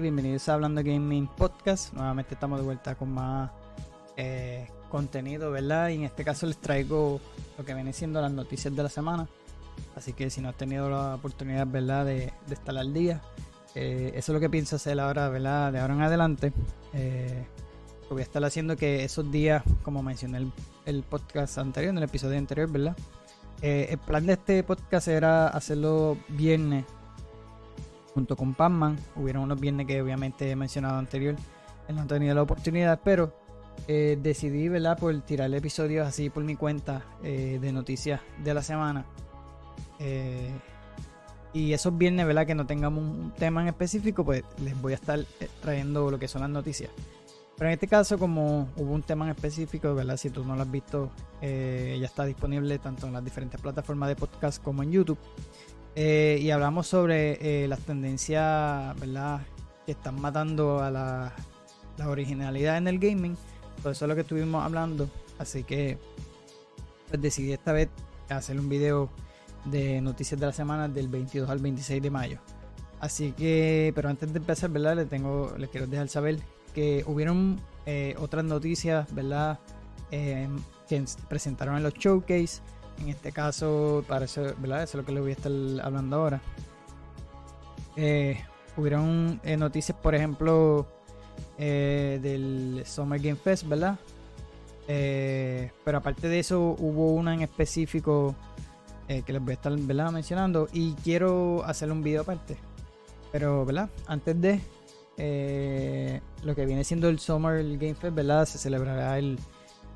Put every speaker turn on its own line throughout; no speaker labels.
Bienvenidos a Hablando Gaming Podcast. Nuevamente estamos de vuelta con más eh, contenido, ¿verdad? Y en este caso les traigo lo que viene siendo las noticias de la semana. Así que si no has tenido la oportunidad, ¿verdad?, de, estar al día, eh, eso es lo que pienso hacer ahora, ¿verdad?, de ahora en adelante. Eh, voy a estar haciendo que esos días, como mencioné el, el podcast anterior, en el episodio anterior, ¿verdad? el plan de este podcast era hacerlo viernes junto con Pacman. Hubieron unos viernes que obviamente he mencionado anterior, no han tenido la oportunidad, pero eh, decidí, ¿verdad?, por tirar episodios así por mi cuenta eh, de noticias de la semana. Eh, y esos viernes, ¿verdad?, que no tengamos un tema en específico, pues les voy a estar trayendo lo que son las noticias. Pero en este caso, como hubo un tema en específico, ¿verdad? Si tú no lo has visto, ya está disponible tanto en las diferentes plataformas de podcast como en YouTube. Eh, y hablamos sobre eh, las tendencias, ¿verdad? Que están matando a la, originalidad en el gaming. Por eso es lo que estuvimos hablando. Así que pues, decidí esta vez hacer un video de noticias de la semana del 22 al 26 de mayo. Así que, pero antes de empezar, ¿verdad? Les, tengo, les quiero dejar saber que hubieron eh, otras noticias, ¿verdad? que presentaron en los showcase en este caso, parece, ¿verdad? Eso es lo que les voy a estar hablando ahora. Eh, hubieron eh, noticias, por ejemplo, eh, del Summer Game Fest, ¿verdad? pero aparte de eso, hubo una en específico que les voy a estar ¿verdad? mencionando y quiero hacer un video aparte. Pero, ¿verdad? Antes de lo que viene siendo el Summer Game Fest, ¿verdad? Se celebrará el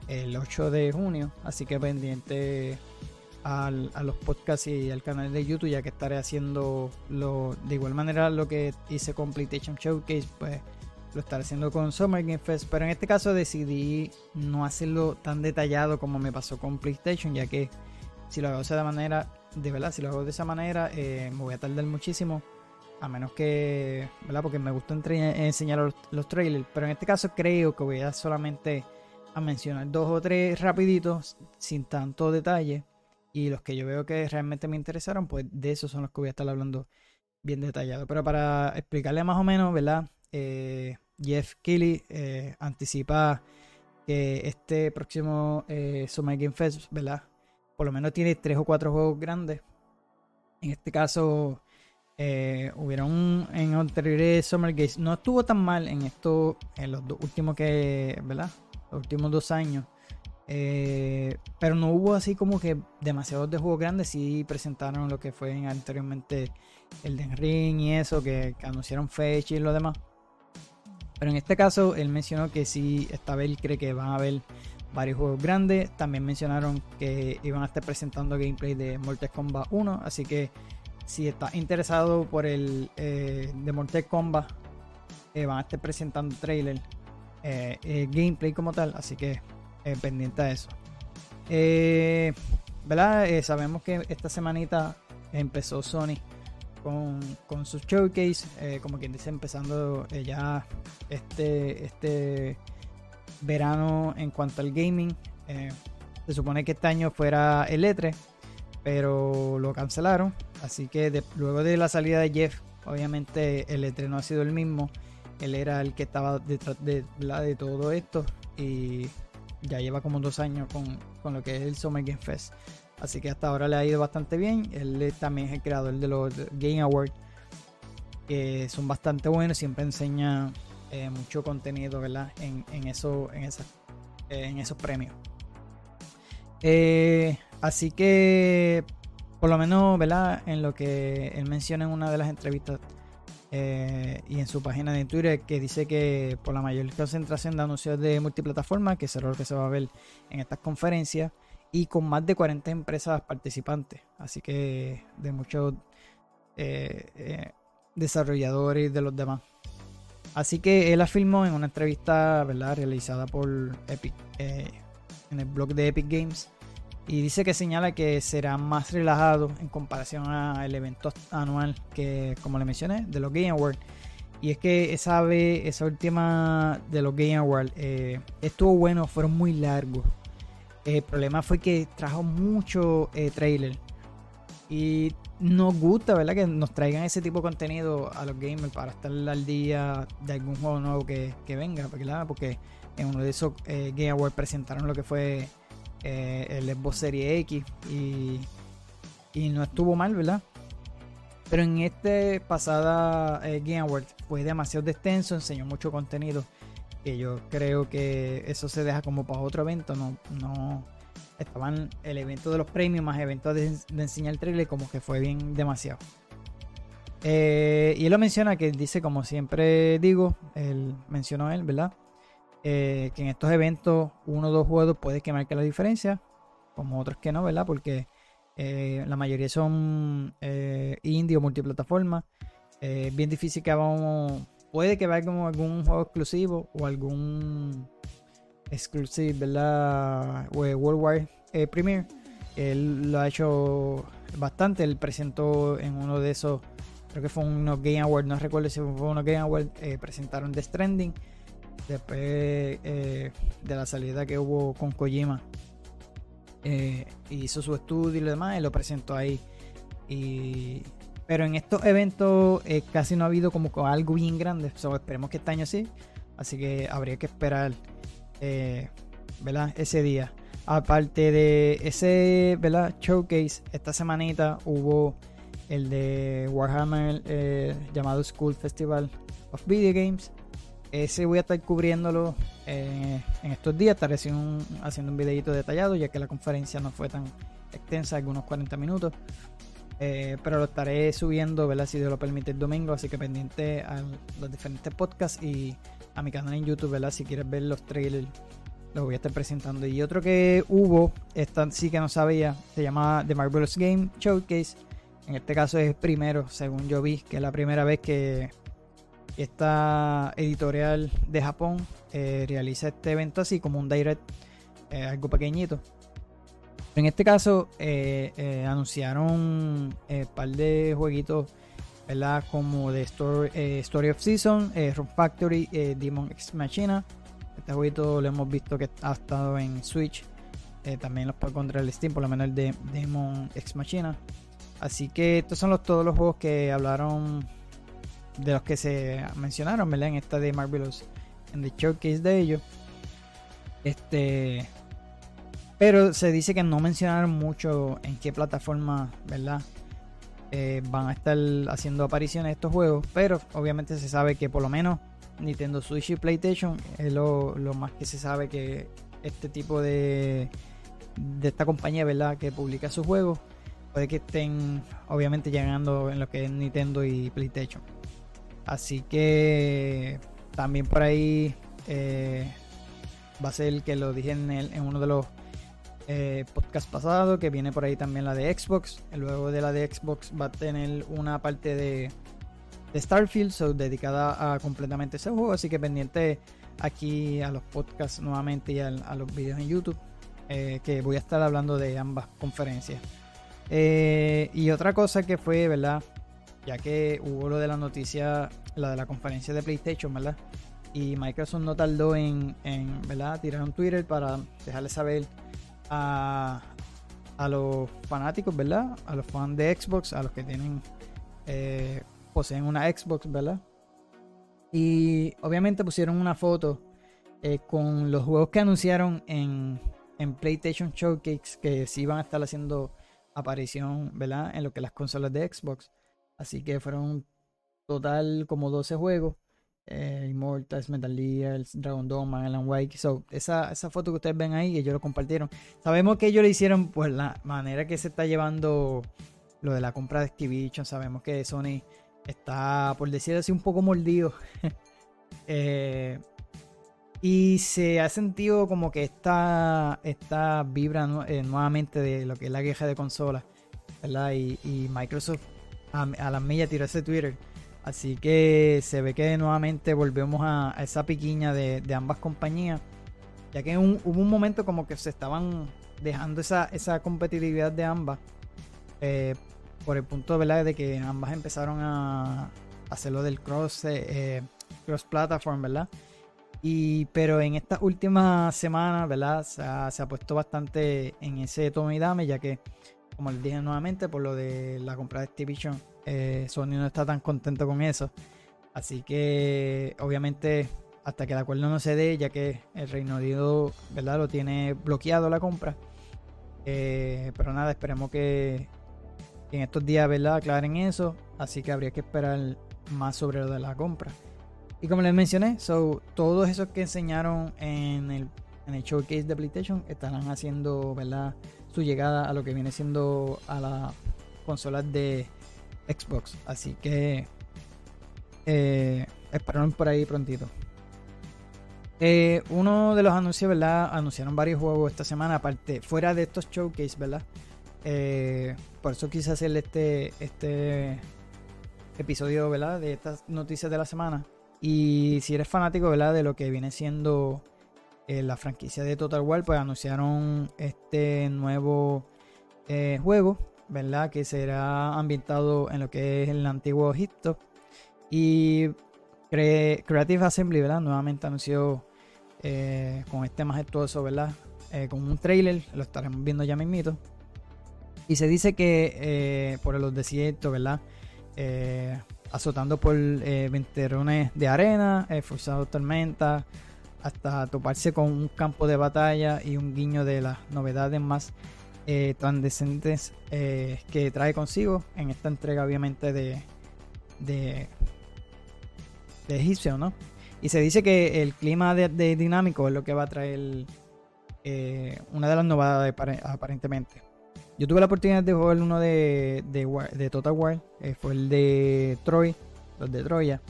el 8 de junio. Así que pendiente a los podcasts y al canal de YouTube, ya que estaré haciendo lo, de igual manera lo que hice con PlayStation Showcase, pues lo estaré haciendo con Summer Game Fest. Pero en este caso decidí no hacerlo tan detallado como me pasó con PlayStation, ya que si lo hago de esa manera, de verdad, si lo hago de esa manera, eh, me voy a tardar muchísimo. A menos que, ¿verdad? Porque me gusta enseñar los, los trailers. Pero en este caso creo que voy a solamente a mencionar dos o tres rapiditos sin tanto detalle y los que yo veo que realmente me interesaron, pues de esos son los que voy a estar hablando bien detallado. Pero para explicarle más o menos, ¿verdad? Eh, Jeff Keighley eh, anticipa que este próximo eh, Summer Game Fest, ¿verdad? Por lo menos tiene tres o cuatro juegos grandes. En este caso, hubieron en anteriores Summer Games. No estuvo tan mal en esto, en los últimos que, ¿verdad? los últimos dos años. Eh, pero no hubo así como que demasiados de juegos grandes. Sí presentaron lo que fue anteriormente el Den Ring y eso, que, anunciaron fecha y lo demás. Pero en este caso, él mencionó que sí, esta vez cree que van a haber varios juegos grandes. También mencionaron que iban a estar presentando gameplay de Mortal Kombat 1. Así que si estás interesado por el eh, de Mortal Kombat, eh, van a estar presentando trailer gameplay como tal, así que eh, pendiente a eso. ¿Verdad? sabemos que esta semanita empezó Sony con, con su showcase, como quien dice, empezando ya este, este verano en cuanto al gaming. se supone que este año fuera el E3, pero lo cancelaron. Así que luego de la salida de Jeff, obviamente el E3 no ha sido el mismo. Él era el que estaba detrás de, de todo esto y ya lleva como dos años con, lo que es el Summer Game Fest. Así que hasta ahora le ha ido bastante bien. Él también es el creador de los Game Awards, que son bastante buenos. Siempre enseña eh, mucho contenido ¿verdad? En, eso, en, esa, en esos premios. Eh, así que, por lo menos, ¿verdad? En lo que él menciona en una de las entrevistas eh, y en su página de Twitter que dice que por la mayor concentración de anuncios de multiplataforma, que será lo que se va a ver en estas conferencias, y con más de 40 empresas participantes, así que de muchos eh, eh, desarrolladores de los demás. Así que él afirmó en una entrevista realizada por Epic, en el blog de Epic Games, y dice que señala que será más relajado en comparación al evento anual que, como le mencioné, de los Game Awards. Y es que esa vez, esa última de los Game Awards eh, estuvo bueno, fueron muy largos. El problema fue que trajo mucho eh, trailer. Y nos gusta, ¿verdad? Que nos traigan ese tipo de contenido a los gamers para estar al día de algún juego nuevo que, venga, ¿verdad? Porque en uno de esos eh, Game Awards presentaron lo que fue eh, el Xbox Series X y, y no estuvo mal, ¿verdad? Pero en este pasada eh, Game Awards fue demasiado extenso, enseñó mucho contenido que yo creo que eso se deja como para otro evento, no, no estaban el evento de los premios más eventos de, enseñar el trailer como que fue bien demasiado. Eh, y él lo menciona que dice, como siempre digo, él mencionó él, ¿verdad? Eh, que en estos eventos uno o dos juegos puede que marque la diferencia, como otros que no, ¿verdad? Porque eh, la mayoría son indie o multiplataforma. bien difícil que vamos. Puede que vaya como algún juego exclusivo o algún exclusive, ¿verdad? Worldwide eh, Premiere. Él lo ha hecho bastante. Él presentó en uno de esos, creo que fue unos Game Awards, no recuerdo si fue unos Game Awards, eh, presentaron The Stranding. Después eh, de la salida que hubo con Kojima, hizo su estudio y lo demás, y lo presentó ahí. Pero en estos eventos casi no ha habido como algo bien grande. esperemos que este año sí. Así que habría que esperar eh, ¿verdad? Ese día. Aparte de ese ¿verdad? showcase, esta semanita hubo el de Warhammer eh, llamado School Festival of Video Games. Ese voy a estar cubriéndolo eh, en estos días. Estaré haciendo un, haciendo videito detallado, ya que la conferencia no fue tan extensa, algunos 40 minutos. pero lo estaré subiendo, ¿verdad? Si Dios lo permite, el domingo. Así que pendiente a los diferentes podcasts y a mi canal en YouTube, ¿verdad? Si quieres ver los trailers, los voy a estar presentando. Y otro que hubo, esta sí que no sabía, se llama The Marvelous Game Showcase. En este caso es primero, según yo vi, que es la primera vez que esta editorial de Japón eh, realiza este evento así como un direct, eh, algo pequeñito. En este caso eh, anunciaron un par de jueguitos ¿verdad? Como de Story, of Season, eh, Factory, Demon X Machina. Este jueguito lo hemos visto que ha estado en Switch. También los puede encontrar el Steam, por lo menos el de Demon X Machina. Así que estos son los, todos los juegos que hablaron de los que se mencionaron, ¿verdad? En esta de Marvelous, en the showcase de ellos. Este. Pero se dice que no mencionaron mucho en qué plataforma, ¿verdad? Eh, van a estar haciendo apariciones estos juegos, pero obviamente se sabe que por lo menos Nintendo Switch y PlayStation es lo, más que se sabe que este tipo de, de esta compañía, ¿verdad? Que publica sus juegos, puede que estén obviamente llegando en lo que es Nintendo y PlayStation. Así que también por ahí eh, va a ser que lo dije en, en uno de los eh, podcast pasado, que viene por ahí también la de Xbox. Luego de la de Xbox va a tener una parte de, Starfield, dedicada a completamente ese juego. Así que pendiente aquí a los podcasts nuevamente y a, los videos en YouTube, eh, que voy a estar hablando de ambas conferencias. Y otra cosa que fue, ¿verdad? Ya que hubo lo de la noticia, la de la conferencia de PlayStation, ¿verdad? Y Microsoft no tardó en, en ¿verdad? tirar un Twitter para dejarle saber a, los fanáticos, ¿verdad? A los fans de Xbox, a los que tienen, eh, poseen una Xbox, ¿verdad? Y obviamente pusieron una foto eh, con los juegos que anunciaron en, en PlayStation Showcase que sí iban a estar haciendo aparición, ¿verdad? En lo que las consolas de Xbox. Así que fueron total como 12 juegos eh, Immortals, Metal Gear, Dragon Dome, Alan Wake. So, esa, esa foto que ustedes ven ahí, ellos lo compartieron. Sabemos que ellos lo hicieron por la manera que se está llevando lo de la compra de Activision. Sabemos que Sony está, por decir así, un poco mordido. eh, y se ha sentido como que esta, esta vibra eh, nuevamente de lo que es la queja de consolas. ¿verdad? Y Microsoft a, a la milla tiró ese Twitter Así que se ve que nuevamente volvemos a, esa piquiña de, ambas compañías. Ya que hubo un momento como que se estaban dejando esa, esa competitividad de ambas. Eh, por el punto ¿verdad? de que ambas empezaron a hacer lo del cross, eh, eh, cross platform, ¿verdad? Y, pero en estas últimas semanas, ¿verdad? Se ha, puesto bastante en ese tono y dame, ya que como les dije nuevamente, por lo de la compra de Activision, eh, Sony no está tan contento con eso. Así que, obviamente, hasta que el acuerdo no se dé, ya que el Reino Unido, ¿verdad? Lo tiene bloqueado la compra. Eh, pero nada, esperemos que, en estos días, ¿verdad? Aclaren eso. Así que habría que esperar más sobre lo de la compra. Y como les mencioné, so, todos esos que enseñaron en el, en el showcase de PlayStation estarán haciendo, ¿verdad? Su llegada a lo que viene siendo a las consolas de Xbox. Así que eh, esperaron por ahí prontito. Eh, uno de los anuncios, ¿verdad? Anunciaron varios juegos esta semana, aparte, fuera de estos showcase, ¿verdad? Eh, por eso quise hacerle este, este episodio, ¿verdad? De estas noticias de la semana. Y si eres fanático, ¿verdad? De lo que viene siendo eh, la franquicia de Total War, pues anunciaron este nuevo eh, juego, ¿verdad? Que será ambientado en lo que es el antiguo Egipto. Y Creative Assembly, ¿verdad? Nuevamente anunció eh, con este majestuoso, ¿verdad? con un trailer, lo estaremos viendo ya mismito. Y se dice que por los desiertos, ¿verdad? azotando por venterones de arena, forzados tormentas, hasta toparse con un campo de batalla y un guiño de las novedades más eh, transcendentes eh, que trae consigo en esta entrega obviamente de, de, de egipcio, ¿no? Y se dice que el clima de, dinámico es lo que va a traer una de las novedades aparentemente. Yo tuve la oportunidad de jugar uno de, de, Total War, eh, fue el de Troy, los de Troya.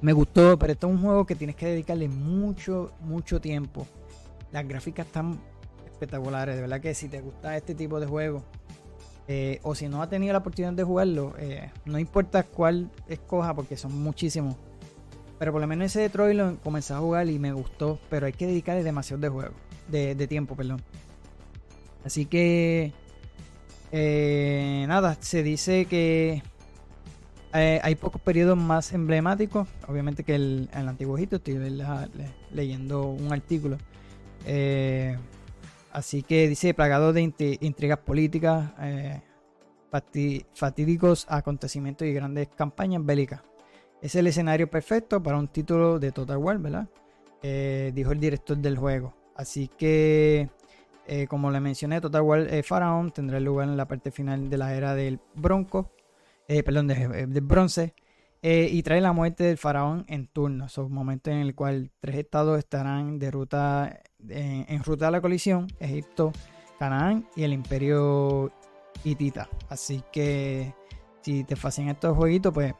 Me gustó, pero esto es un juego que tienes que dedicarle mucho, mucho tiempo. Las gráficas están espectaculares, de verdad que si te gusta este tipo de juego, eh, o si no has tenido la oportunidad de jugarlo, eh, no importa cuál escoja porque son muchísimos. Pero por lo menos ese de Troy lo comencé a jugar y me gustó, pero hay que dedicarle demasiado de juego, de, de tiempo, perdón. Así que, eh, nada, se dice que eh, hay pocos periodos más emblemáticos, obviamente que el, el Antiguo Egipto, estoy leyendo un artículo. Eh, así que dice, plagado de intrigas políticas, fatídicos acontecimientos y grandes campañas bélicas. Es el escenario perfecto para un título de Total War, ¿verdad? dijo el director del juego. Así que eh, como le mencioné, Total War eh, Pharaon tendrá lugar en la parte final de la era del Bronco, eh, perdón, del bronce, y trae la muerte del faraón en turno. Son momentos en el cual tres estados estarán de ruta, en ruta a la colisión, Egipto, Canaán y el imperio hitita. Así que si te fascinan estos jueguitos, pues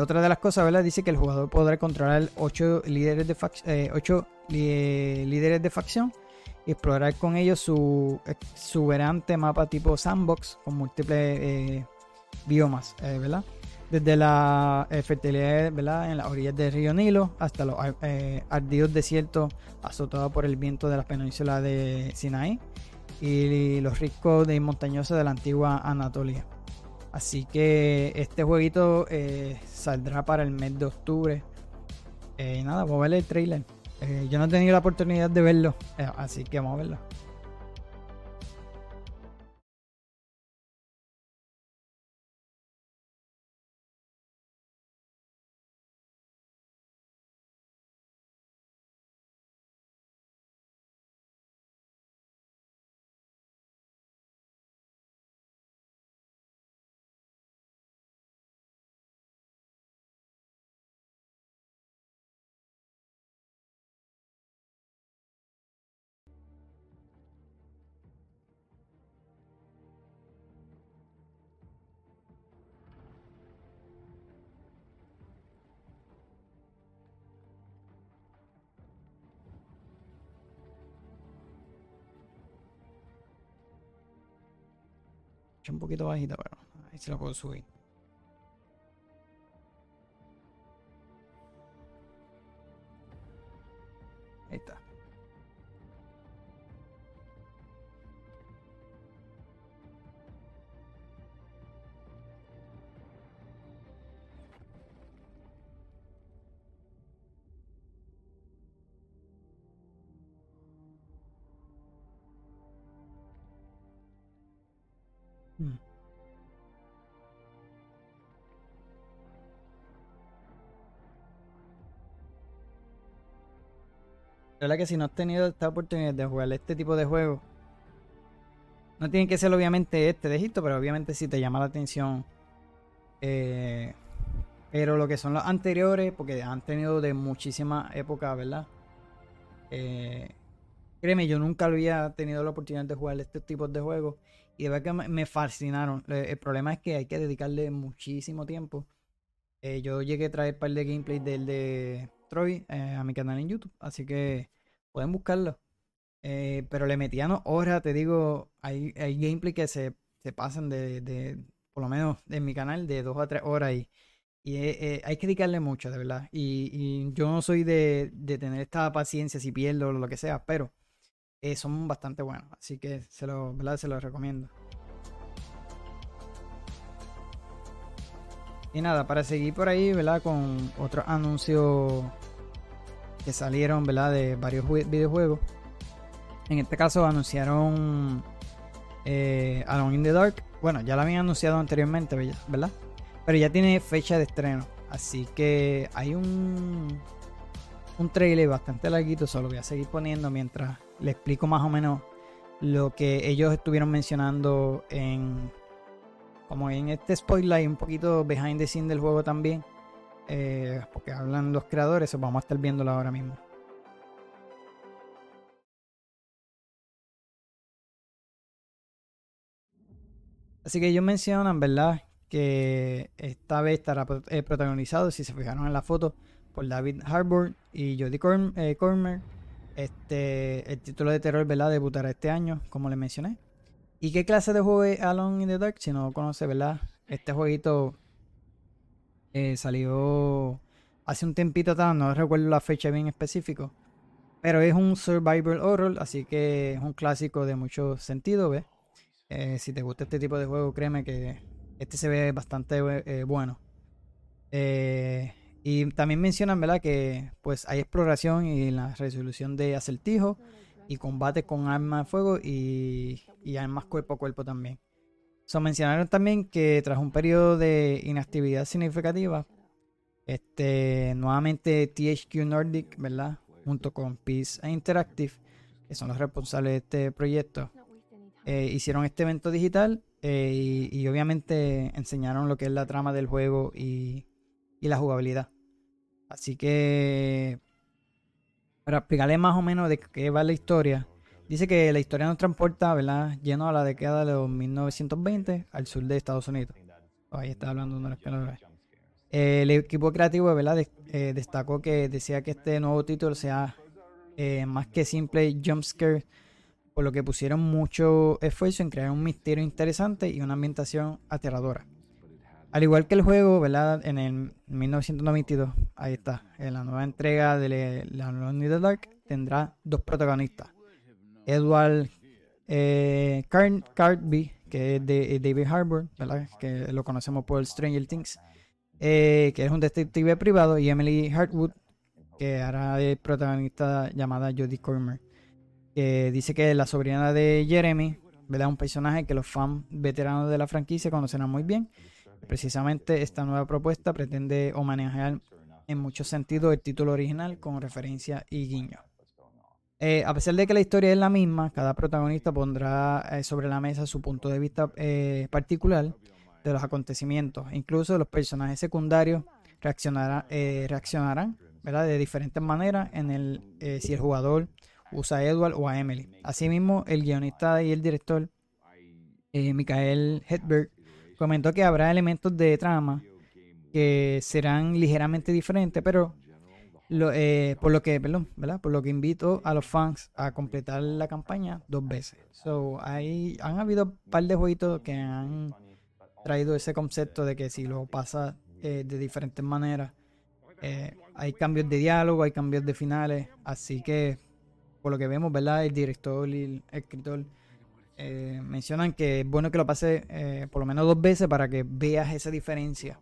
otra de las cosas, ¿verdad? Dice que el jugador podrá controlar ocho líderes de, ocho, líderes de facción explorar con ellos su exuberante mapa tipo sandbox con múltiples eh, biomas, eh, ¿verdad? Desde la eh, fertilidad ¿verdad? en las orillas del río Nilo hasta los ardidos desiertos azotados por el viento de la península de Sinaí y los riscos de montañosos de la antigua Anatolia. Así que este jueguito saldrá para el mes de octubre. y nada, vamos a ver el trailer. Eh, yo no he tenido la oportunidad de verlo, eh, así que vamos a verlo. que te vas y te bueno, ahí se lo consumen. Verdad que si no has tenido esta oportunidad de jugar este tipo de juegos, no tiene que ser obviamente este de Egipto, pero obviamente si te llama la atención. Eh, pero lo que son los anteriores, porque han tenido de muchísimas épocas, ¿verdad? Eh, créeme, yo nunca había tenido la oportunidad de jugar este tipo de juegos. Y de verdad que me fascinaron. El problema es que hay que dedicarle muchísimo tiempo. Eh, yo llegué a traer un par de gameplay del de Troy a mi canal en YouTube. Así que pueden buscarlo. Eh, pero le metían horas, te digo, hay, hay gameplay que se, pasan de, de, por lo menos en mi canal, de dos a tres horas y, eh, eh, hay que dedicarle mucho, de verdad. Y, yo no soy de, tener esta paciencia si pierdo o lo que sea, pero son bastante buenos. Así que se lo, ¿verdad? se los recomiendo. Y nada, para seguir por ahí, ¿verdad? Con otros anuncios que salieron, ¿verdad? De varios videojuegos. En este caso anunciaron eh, Alone in the Dark. Bueno, ya lo habían anunciado anteriormente, ¿verdad? Pero ya tiene fecha de estreno. Así que hay un, un trailer bastante larguito. Solo voy a seguir poniendo mientras le explico más o menos lo que ellos estuvieron mencionando en como en este spoiler un poquito behind the scene del juego también eh, porque hablan los creadores vamos a estar viéndolo ahora mismo Así que ellos mencionan, ¿verdad? Que esta vez estará eh, protagonizado, si se fijaron en la foto, por David Harbour y Jodie eh, Cormer. Este, el título de terror, ¿verdad? Debutará este año, como les mencioné. ¿Y qué clase de juego es Alone in the Dark? Si no conoce, ¿verdad? Este jueguito eh, salió hace un tempito atrás, no recuerdo la fecha bien específico. Pero es un survival horror, así que es un clásico de mucho sentido. Eh, si te gusta este tipo de juego, créeme que este se ve bastante eh, bueno. Eh, y también mencionan, ¿verdad? Que pues hay exploración y la resolución de acertijos y combate con armas de fuego y, y armas cuerpo a cuerpo también. So, mencionaron también que tras un periodo de inactividad significativa, este, nuevamente THQ Nordic, ¿verdad? Junto con Peace Interactive, que son los responsables de este proyecto, eh, hicieron este evento digital eh, y, obviamente enseñaron lo que es la trama del juego y, la jugabilidad. Así que, para explicarle más o menos de qué va la historia, dice que la historia nos transporta, ¿verdad? Lleno a la década de los 1920 al sur de Estados Unidos. ahí está hablando de una eh, El equipo creativo, ¿verdad? destacó que decía que este nuevo título sea más que simple jumpscare por lo que pusieron mucho esfuerzo en crear un misterio interesante y una ambientación aterradora. Al igual que el juego, ¿verdad? En el 1992, ahí está, en la nueva entrega de La Lonely the Dark, tendrá dos protagonistas. Edward eh, que es de David Harbour. Que lo conocemos por Stranger Things, eh, que es un detective privado, y Emily Hartwood, que hará de protagonista llamada Jodie Comer que dice que la sobrina de Jeremy, ¿verdad? Un personaje que los fans veteranos de la franquicia conocerán muy bien. Precisamente esta nueva propuesta pretende homenajear en muchos sentidos el título original con referencia y guiño. Eh, a pesar de que la historia es la misma, cada protagonista pondrá eh, sobre la mesa su punto de vista eh, particular de los acontecimientos. Incluso los personajes secundarios reaccionarán, de diferentes maneras en el, si el jugador usa a Edward o a Emily. Asimismo, el guionista y el director, Michael Hedberg, comentó que habrá elementos de trama que serán ligeramente diferentes, pero eh, por lo que, perdón, ¿verdad? Por lo que invito a los fans a completar la campaña dos veces. So, hay, han habido un par de jueguitos que han traído ese concepto de que si lo pasa eh, de diferentes maneras, hay cambios de diálogo, hay cambios de finales, así que por lo que vemos, ¿verdad? El director y el escritor eh, mencionan que es bueno que lo pase eh, por lo menos dos veces para que veas esa diferencia.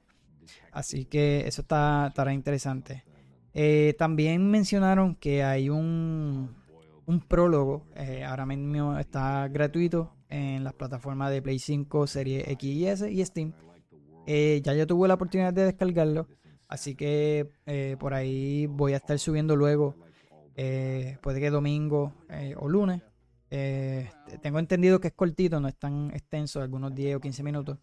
Así que eso está, estará interesante. Eh, también mencionaron que hay un, prólogo, ahora mismo está gratuito en las plataformas de Play 5, Serie X y S y Steam. Eh, ya yo tuve la oportunidad de descargarlo, así que eh, por ahí voy a estar subiendo luego, puede que domingo o lunes. tengo entendido que es cortito, no es tan extenso, algunos 10 o 15 minutos.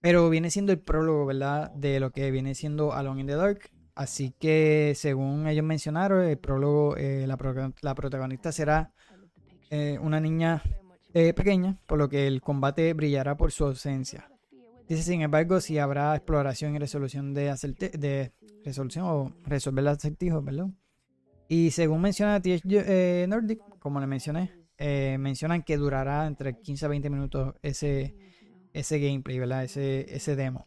Pero viene siendo el prólogo, ¿verdad? De lo que viene siendo Alone in the Dark. Así que, según ellos mencionaron, el prólogo, eh, la, protagonista será eh, una niña eh, pequeña, por lo que el combate brillará por su ausencia. Dice, sin embargo, si habrá exploración y resolución de, de resolución o resolver los acertijos, ¿verdad? Y según menciona TH Nordic, como le mencioné, mencionan que durará entre 15 a 20 minutos ese, ese gameplay, ¿verdad? Ese, ese demo.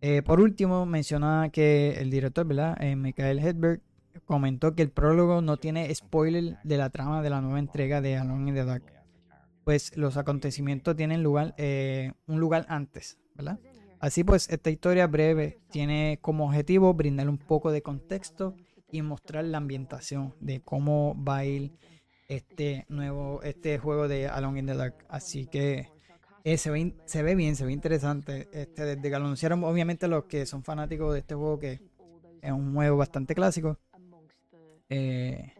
Eh, por último, menciona que el director, ¿verdad? Eh, Michael Hedberg, comentó que el prólogo no tiene spoiler de la trama de la nueva entrega de Alone in the Dark, pues los acontecimientos tienen lugar, eh, un lugar antes, ¿verdad? Así pues, esta historia breve tiene como objetivo brindar un poco de contexto y mostrar la ambientación de cómo va a ir este nuevo este juego de Alone in the Dark. Así que eh, se, ve, se ve bien, se ve interesante. Este, desde que lo anunciaron, obviamente los que son fanáticos de este juego, que es un juego bastante clásico. Eh,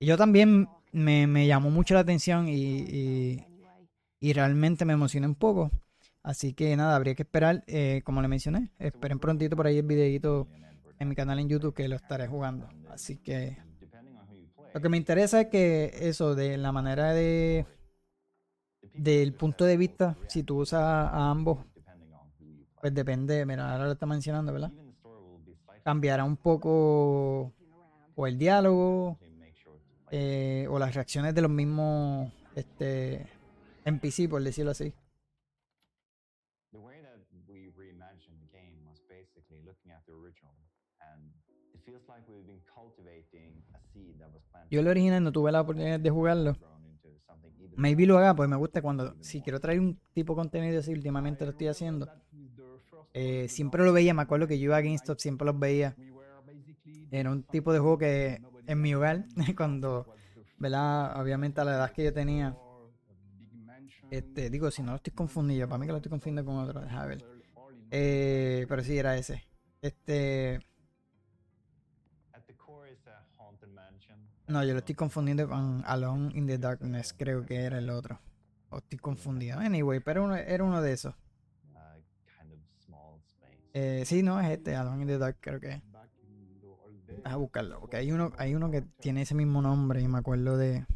yo también me, llamó mucho la atención y, y, realmente me emocioné un poco. Así que nada, habría que esperar, eh, como le mencioné, esperen prontito por ahí el videito en mi canal en YouTube que lo estaré jugando. Así que lo que me interesa es que eso, de la manera de del punto de vista, si tú usas a ambos, pues depende, mira, ahora lo está mencionando, ¿verdad? Cambiará un poco o el diálogo eh, o las reacciones de los mismos este, NPC, por decirlo así. Yo el original no tuve la oportunidad de jugarlo maybe lo haga, pues me gusta cuando, si quiero traer un tipo de contenido así, últimamente lo estoy haciendo. Eh, siempre lo veía, me acuerdo que yo iba a GameStop, siempre los veía. Era un tipo de juego que en mi hogar, cuando, ¿verdad? Obviamente a la edad que yo tenía, este, digo, si no lo estoy confundiendo, para mí que lo estoy confundiendo con otro, déjame ver. Eh, pero sí, era ese. Este, No, yo lo estoy confundiendo con Alone in the Darkness, creo que era el otro. O estoy confundido. Anyway, pero uno, era uno de esos. Eh, sí, no, es este, Alone in the Dark, creo que a buscarlo, porque hay uno, hay uno que tiene ese mismo nombre y me acuerdo de...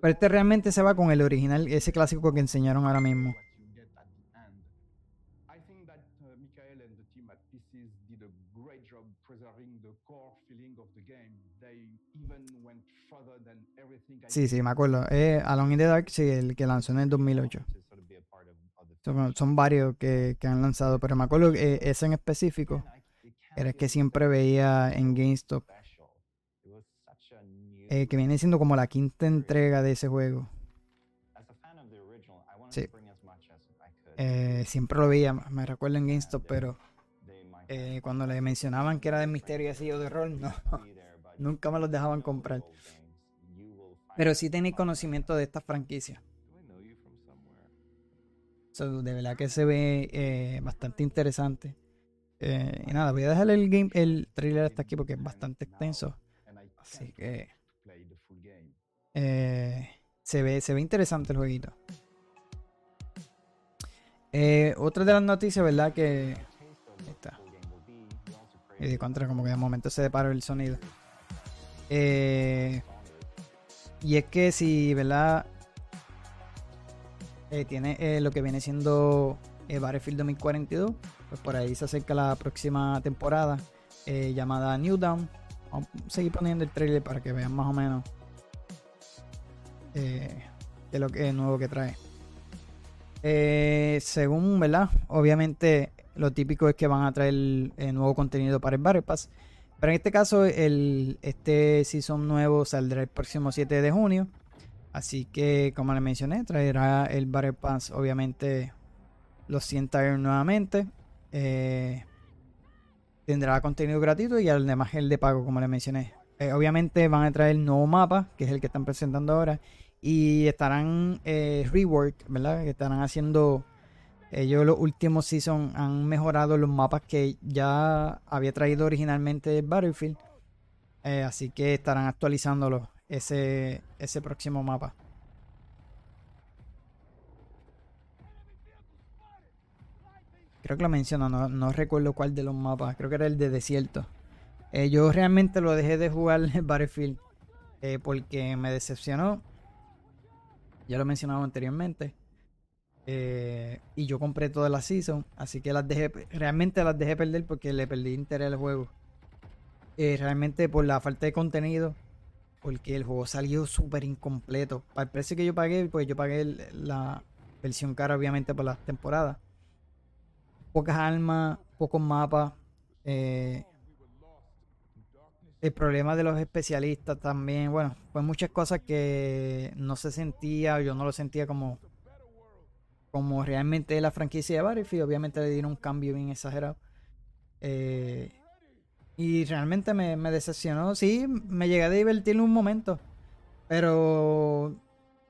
Pero este realmente se va con el original, ese clásico que enseñaron ahora mismo. Sí, sí, me acuerdo. Eh, Alone in the Dark, sí, el que lanzó en el 2008. Son, varios que, han lanzado, pero me acuerdo que eh, ese en específico era el que siempre veía en GameStop. Eh, que viene siendo como la quinta entrega de ese juego. Sí. Eh, siempre lo veía, me recuerdo en GameStop, pero cuando le mencionaban que era de misterio así o de rol, no, nunca me los dejaban comprar. Pero sí tenéis conocimiento de esta franquicia. de verdad que se ve eh, bastante interesante. Eh, y nada, voy a dejar el game, el trailer hasta aquí porque es bastante extenso. Así que eh, se ve, se ve interesante el jueguito. otra de las noticias, ¿verdad? Que está. Y de contra, como que de momento se deparó el sonido. Eh, y es que si, ¿verdad? Eh, tiene eh, lo que viene siendo eh, Battlefield 2042, pues por ahí se acerca la próxima temporada eh, llamada New Dawn. Vamos a seguir poniendo el trailer para que vean más o menos de lo que es nuevo que trae. según, ¿verdad? Obviamente lo típico es que van a traer nuevo contenido para el Battle. Pero en este caso, el, este season nuevo saldrá el próximo 7 de junio. Así que, como les mencioné, traerá el Battle Pass, obviamente, los 100 tires nuevamente. Eh, tendrá contenido gratuito y además el de pago, como les mencioné. eh, obviamente van a traer el nuevo mapa, que es el que están presentando ahora, y estarán eh, rework, ¿verdad? Que estarán haciendo ellos los últimos season han mejorado los mapas que ya había traído originalmente Battlefield. Eh, así que estarán actualizándolo ese, ese próximo mapa. Creo que lo menciono, no, recuerdo cuál de los mapas. Creo que era el de desierto. Eh, yo realmente lo dejé de jugar Battlefield eh, porque me decepcionó. Ya lo he mencionado anteriormente. Eh, y yo compré todas las season, así que las dejé, realmente las dejé perder porque le perdí interés al juego. Eh, realmente por la falta de contenido, porque el juego salió súper incompleto. Para el precio que yo pagué, pues yo pagué la versión cara obviamente por las temporadas. Pocas armas, pocos mapas. Eh, el problema de los especialistas también, bueno, pues muchas cosas que no se sentía, yo no lo sentía como como realmente la franquicia de Battlefield, obviamente le dieron un cambio bien exagerado. Eh, y realmente me, decepcionó. Sí, me llegué a divertir un momento. Pero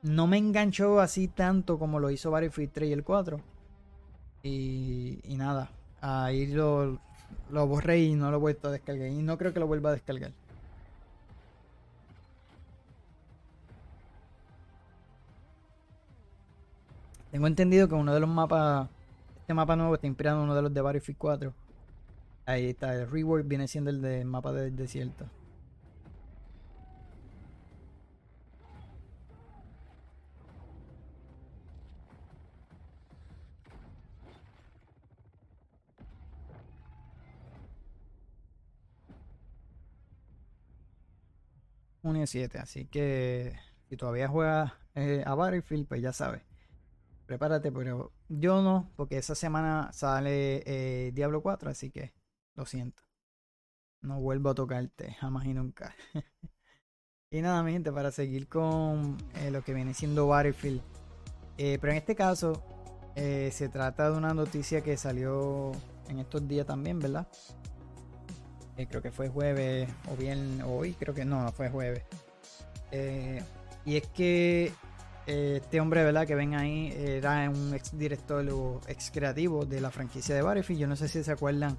no me enganchó así tanto como lo hizo Battlefield 3 y el 4. Y, y nada, ahí lo, lo borré y no lo he vuelto a descargar. Y no creo que lo vuelva a descargar. Tengo entendido que uno de los mapas, este mapa nuevo está inspirado uno de los de Battlefield 4. Ahí está, el rework viene siendo el del mapa del desierto. Junio 7, así que si todavía juegas eh, a Battlefield, pues ya sabes prepárate, pero yo no, porque esa semana sale eh, Diablo 4, así que lo siento. No vuelvo a tocarte, jamás y nunca. y nada, mi gente, para seguir con eh, lo que viene siendo Battlefield. Eh, pero en este caso, se trata de una noticia que salió en estos días también, ¿verdad? creo que fue jueves o bien hoy, creo que no, fue jueves. y es que este hombre, ¿verdad? Que ven ahí era un ex director o ex creativo de la franquicia de Battlefield. Yo no sé si se acuerdan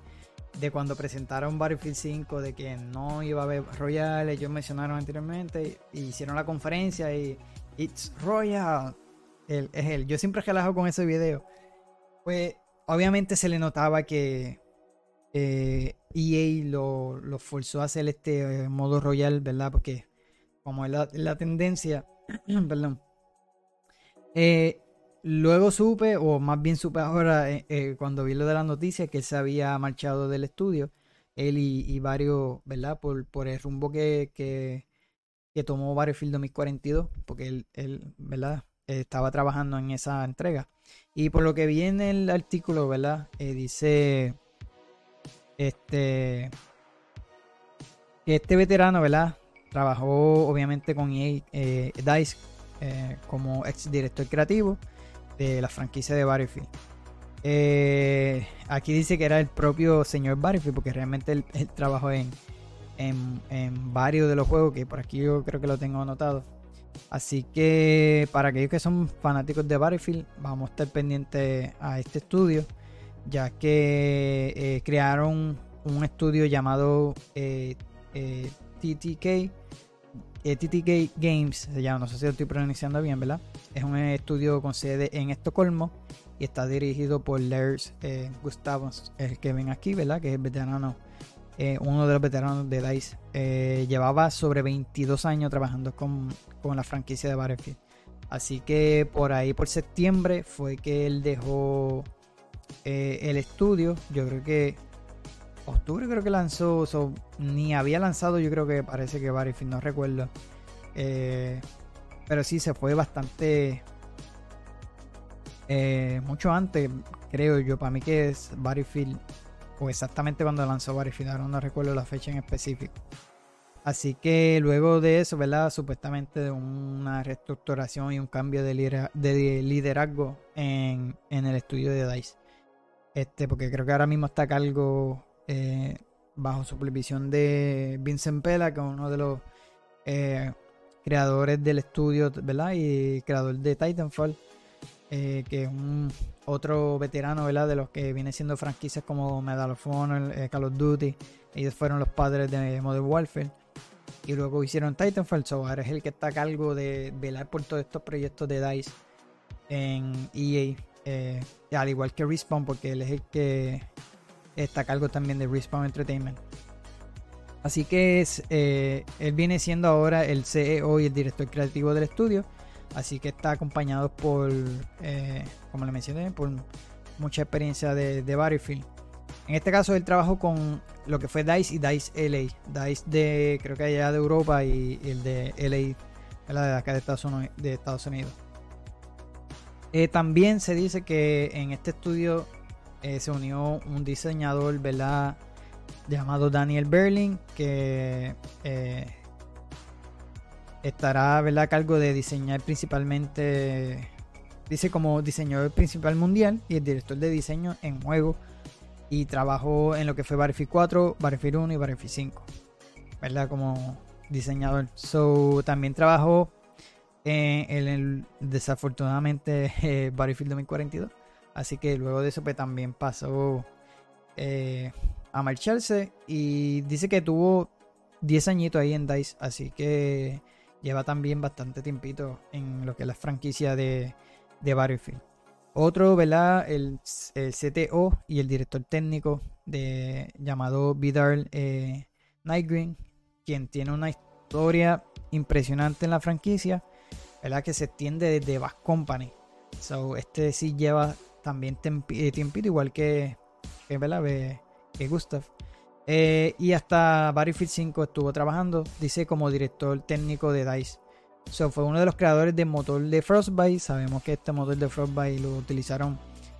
de cuando presentaron Battlefield 5 de que no iba a haber Royal, ellos mencionaron anteriormente, y hicieron la conferencia y It's Royal. es él. Yo siempre relajo con ese video. Pues obviamente se le notaba que EA e lo, lo, forzó a hacer este eh, modo Royal, ¿verdad? Porque como es la tendencia, perdón, eh, luego supe, o más bien supe ahora, eh, eh, cuando vi lo de la noticia, que él se había marchado del estudio, él y, varios, ¿verdad? Por, por el rumbo que, que, que tomó Battlefield 2042, porque él, ¿verdad? estaba trabajando en esa entrega. Y por lo que vi en el artículo, ¿verdad? dice, este, que este veterano, ¿verdad? Trabajó obviamente con EA, DICE eh, como ex director creativo de la franquicia de Battlefield. Eh, aquí dice que era el propio señor Battlefield, porque realmente él, trabajó en, en, varios de los juegos, que por aquí yo creo que lo tengo anotado. Así que para aquellos que son fanáticos de Battlefield, vamos a estar pendientes a este estudio, ya que eh, crearon un estudio llamado TTK eh, TTK Games se no sé si lo estoy pronunciando bien, ¿verdad? Es un estudio con sede en Estocolmo y está dirigido por Lars eh, el que ven aquí, ¿verdad? Que es veterano, eh, uno de los veteranos de DICE. Eh, llevaba sobre 22 años trabajando con, con la franquicia de Battlefield. Así que por ahí, por septiembre, fue que él dejó el estudio. Yo creo que octubre creo que lanzó, ni había lanzado, yo creo que parece que Battlefield, no recuerdo. Eh, pero sí, se fue bastante, eh, mucho antes, creo yo, para mí que es Battlefield, o exactamente cuando lanzó Battlefield, ahora no recuerdo la fecha en específico. Así que luego de eso, ¿verdad? Supuestamente de una reestructuración y un cambio de, liderazgo en, en, el estudio de DICE. Este, porque creo que ahora mismo está a cargo eh, bajo supervisión de Vincent Pela, que es uno de los eh, creadores del estudio, ¿verdad? Y creador de Titanfall, eh, que es un otro veterano, ¿verdad? De los que viene siendo franquicias como Medal of Honor, eh, Call of Duty. Ellos fueron los padres de Modern Warfare. Y luego hicieron Titanfall, so ahora es el que está a cargo de velar por todos estos proyectos de DICE en EA. al igual que Respawn, porque él es el que está a cargo también de Respawn Entertainment. Así que es, eh, él viene siendo ahora el CEO y el director creativo del estudio. Así que está acompañado por, eh, como le mencioné, por mucha experiencia de, de, Battlefield. En este caso, él trabajó con lo que fue DICE y DICE LA. DICE de, creo que allá de Europa y, el de LA, de acá de Estados Unidos. De Estados Unidos. Eh, también se dice que en este estudio se unió un diseñador, ¿verdad? llamado Daniel Berlin, que eh, estará a cargo de diseñar principalmente, dice como diseñador principal mundial y el director de diseño en juego. Y trabajó en lo que fue Battlefield 4, Battlefield 1 y Battlefield 5, ¿verdad? Como diseñador. So, también trabajó en, el, desafortunadamente, eh, Battlefield 2042. Así que luego de eso, pues también pasó eh, a marcharse y dice que tuvo 10 añitos ahí en DICE, así que lleva también bastante tiempito en lo que es la franquicia de, de Battlefield. Otro, ¿verdad? El, CTO y el director técnico de, llamado Vidal eh, Nightgreen, quien tiene una historia impresionante en la franquicia, ¿verdad? Que se extiende desde Bass Company. So, este sí lleva también eh, tiempito, igual que, que Gustav. Eh, y hasta Battlefield 5 estuvo trabajando, dice, como director técnico de DICE. So, fue uno de los creadores del motor de Frostbite. Sabemos que este motor de Frostbite lo utilizaron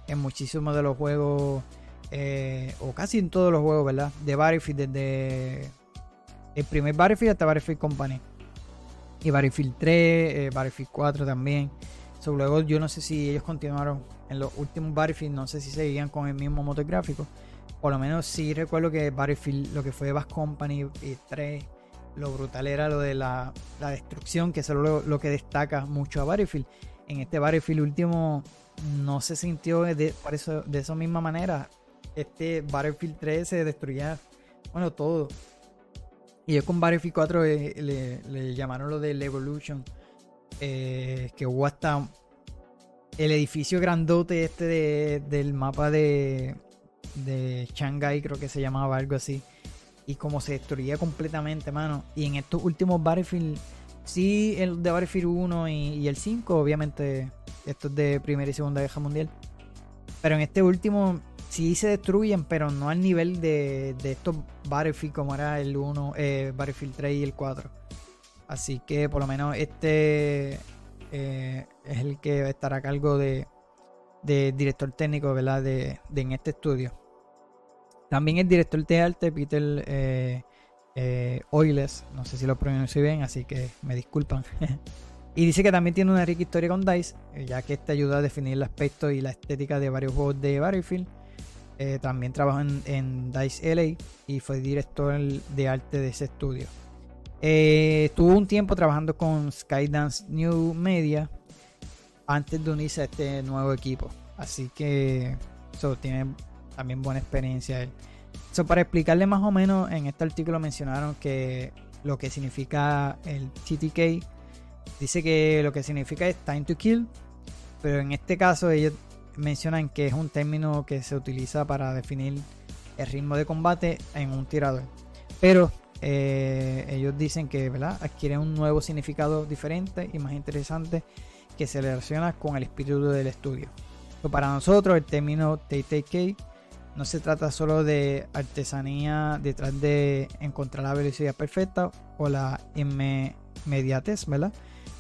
en muchísimos de los juegos, eh, o casi en todos los juegos, ¿verdad? De Battlefield, desde el primer Battlefield hasta Battlefield Company. Y Battlefield 3, eh, Battlefield 4 también. So, luego yo no sé si ellos continuaron en los últimos Battlefield, no sé si seguían con el mismo motor gráfico por lo menos sí recuerdo que Battlefield, lo que fue Bass Company 3, lo brutal era lo de la, destrucción, que es lo, que destaca mucho a Battlefield. En este Battlefield último no se sintió de, eso, de esa misma manera. Este Battlefield 3 se destruía, bueno, todo. Y yo con Battlefield 4 eh, le, llamaron lo del Evolution, eh, que hubo hasta el edificio grandote este del mapa de, de Shanghai, creo que se llamaba algo así. Y como se destruía completamente, mano. Y en estos últimos Battlefield, sí, el de Battlefield 1 y, el 5, obviamente, estos de Primera y Segunda Guerra Mundial. Pero en este último sí se destruyen, pero no al nivel de, estos Battlefield como era el 1, eh, Battlefield 3 y el 4. Así que por lo menos este eh, es el que estará a cargo de, de director técnico ¿verdad? De, en este estudio. También el director de arte, Peter eh, eh no sé si lo pronuncio bien, así que me disculpan. y dice que también tiene una rica historia con DICE, ya que este ayuda a definir el aspecto y la estética de varios juegos de Battlefield. También trabajó en, DICE LA y fue director de arte de ese estudio. Estuvo un tiempo trabajando con Skydance New Media antes de unirse a este nuevo equipo. Así que eso tiene también buena experiencia para explicarle más o menos, en este artículo mencionaron que lo que significa el TTK, dice que lo que significa es time to kill, pero en este caso ellos mencionan que es un término que se utiliza para definir el ritmo de combate en un tirador. Pero eh, ellos dicen que adquiere un nuevo significado diferente y más interesante que se relaciona con el espíritu del estudio. para nosotros el término TTK no se trata solo de artesanía detrás de encontrar la velocidad perfecta o la inmediatez, ¿verdad?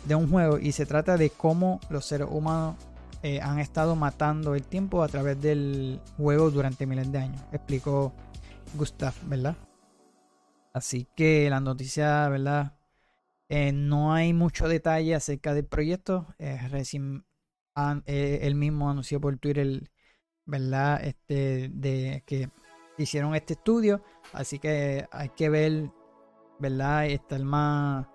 De un juego y se trata de cómo los seres humanos eh, han estado matando el tiempo a través del juego durante miles de años, explicó Gustav, ¿verdad? Así que la noticia, ¿verdad? Eh, no hay mucho detalle acerca del proyecto. recién él mismo anunció por Twitter ¿verdad? Este, de que hicieron este estudio, así que hay que ver, ¿verdad? Estar más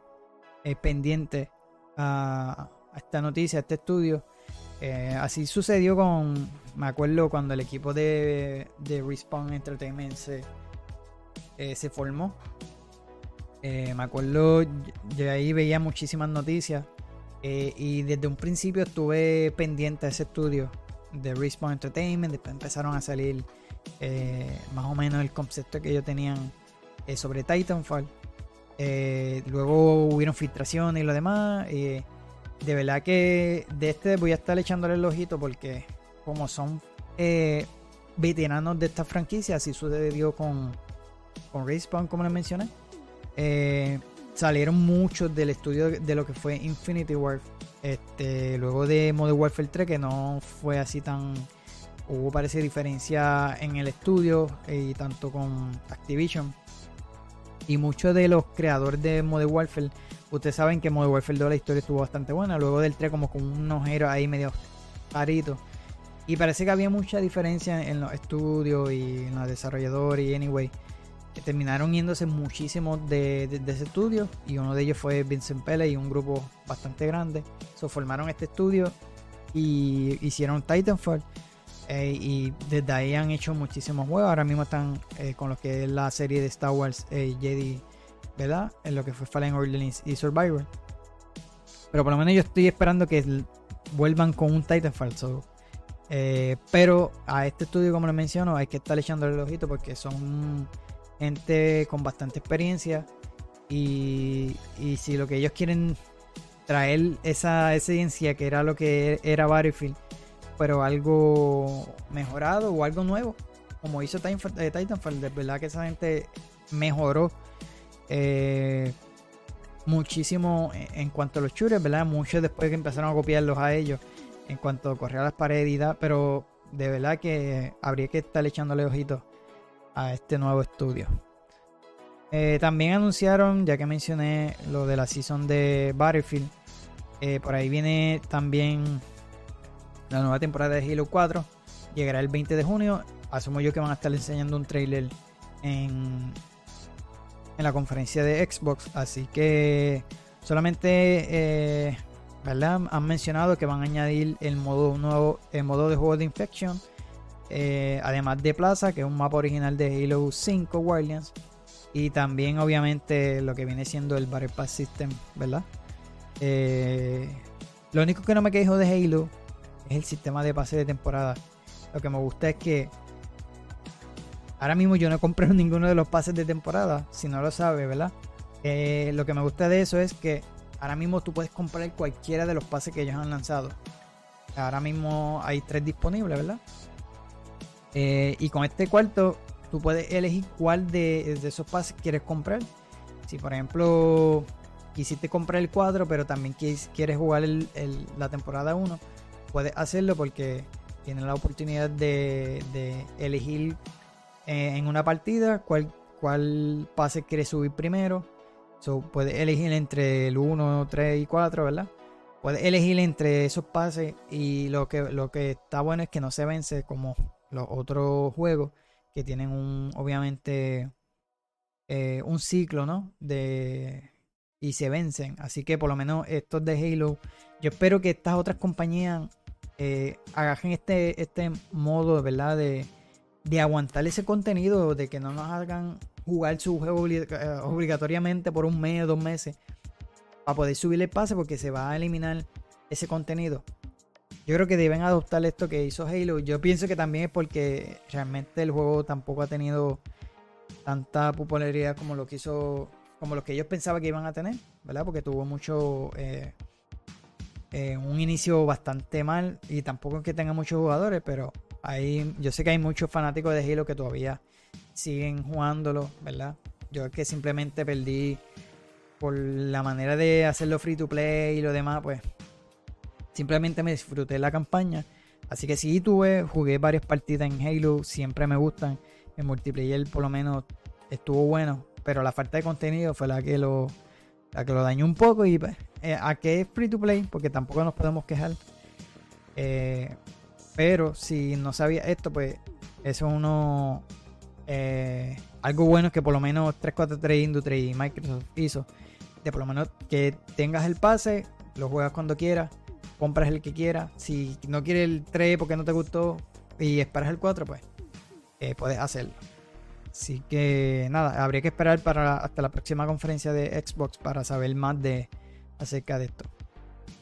eh, pendiente a, esta noticia, a este estudio. Eh, así sucedió con, me acuerdo cuando el equipo de, de Respawn Entertainment se, eh, se formó. me acuerdo, yo ahí veía muchísimas noticias y desde un principio estuve pendiente a ese estudio de Respawn Entertainment. Después empezaron a salir eh, más o menos el concepto que ellos tenían eh, sobre Titanfall. Eh, luego hubieron filtraciones y lo demás. de verdad que de este voy a estar echándole el ojito porque como son veteranos de esta franquicia, así sucedió con, con Respawn como les mencioné. salieron muchos del estudio de lo que fue Infinity War. Este, luego de Modern Warfare 3, que no fue así tan hubo parece diferencia en el estudio eh, y tanto con Activision. Y muchos de los creadores de Modern Warfare, ustedes saben que Modern Warfare 2 la historia estuvo bastante buena. Luego del 3 como con unos héroes ahí medio paritos. Y parece que había mucha diferencia en los estudios y en los desarrolladores y anyway. Terminaron yéndose muchísimo de, ese estudio. Y uno de ellos fue Vincent Pele y un grupo bastante grande. Se formaron este estudio y hicieron Titanfall. Eh, y desde ahí han hecho muchísimos juegos. Ahora mismo están eh, con lo que es la serie de Star Wars eh, Jedi, ¿verdad? En lo que fue Fallen Order y Survivor. Pero por lo menos yo estoy esperando que vuelvan con un Titanfall. So. pero a este estudio, como les menciono, hay que estar echándole el ojito porque son gente con bastante experiencia. Y, y si lo que ellos quieren traer esa esencia que era lo que era Battlefield pero algo mejorado o algo nuevo, como hizo eh, Titanfall, de verdad que esa gente mejoró eh, muchísimo en cuanto a los shooters, ¿verdad? Muchos después que empezaron a copiarlos a ellos en cuanto a correr a las paredes y da, pero de verdad que habría que estar echándole ojitos a este nuevo estudio. Eh, también anunciaron, ya que mencioné lo de la season de Battlefield, por ahí viene también la nueva temporada de Halo 4 llegará el 20 de junio. Asumo yo que van a estar enseñando un trailer en, en la conferencia de Xbox. Así que solamente eh, ¿verdad? han mencionado que van a añadir el modo nuevo, el modo de juego de Infection. Eh, además de Plaza, que es un mapa original de Halo 5 Wildlands. Y también, obviamente, lo que viene siendo el Battle Pass System, ¿verdad? Eh, lo único que no me quejo de Halo es el sistema de pase de temporada. Lo que me gusta es que ahora mismo yo no compré ninguno de los pases de temporada, si no lo sabes, ¿verdad? Eh, lo que me gusta de eso es que ahora mismo tú puedes comprar cualquiera de los pases que ellos han lanzado. Ahora mismo hay tres disponibles, ¿verdad? Eh, y con este cuarto tú puedes elegir cuál de, esos pases quieres comprar. Si por ejemplo quisiste comprar el 4 pero también quieres jugar la temporada 1, puedes hacerlo porque tienes la oportunidad de, elegir eh, en una partida cuál, cuál pase quieres subir primero. So, puedes elegir entre el 1, 3 y 4, ¿verdad? Puedes elegir entre esos pases y lo que, lo que está bueno es que no se vence como los otros juegos que tienen un, obviamente, eh, un ciclo, ¿no? De, y se vencen. Así que por lo menos estos de Halo, yo espero que estas otras compañías eh, agajen este, este modo, ¿verdad? De, de aguantar ese contenido, de que no nos hagan jugar su juego eh, obligatoriamente por un mes o dos meses para poder subirle el pase porque se va a eliminar ese contenido. Yo creo que deben adoptar esto que hizo Halo. Yo pienso que también es porque realmente el juego tampoco ha tenido tanta popularidad como lo que hizo, como lo que ellos pensaban que iban a tener, ¿verdad? Porque tuvo mucho eh, eh, un inicio bastante mal y tampoco es que tenga muchos jugadores, pero hay, yo sé que hay muchos fanáticos de Halo que todavía siguen jugándolo, ¿verdad? Yo es que simplemente perdí por la manera de hacerlo free to play y lo demás, pues simplemente me disfruté la campaña. Así que sí tuve, jugué varias partidas en Halo, siempre me gustan. El multiplayer por lo menos estuvo bueno, pero la falta de contenido fue la que lo, la que lo dañó un poco y pues, eh, a que es free to play, porque tampoco nos podemos quejar. Eh, pero si no sabía esto, pues eso uno algo bueno es que por lo menos 343 Industry y Microsoft hizo de por lo menos que tengas el pase, lo juegas cuando quieras, compras el que quieras. Si no quieres el 3 porque no te gustó y esperas el 4, pues eh, puedes hacerlo. Así que nada, habría que esperar para hasta la próxima conferencia de Xbox para saber más de acerca de esto.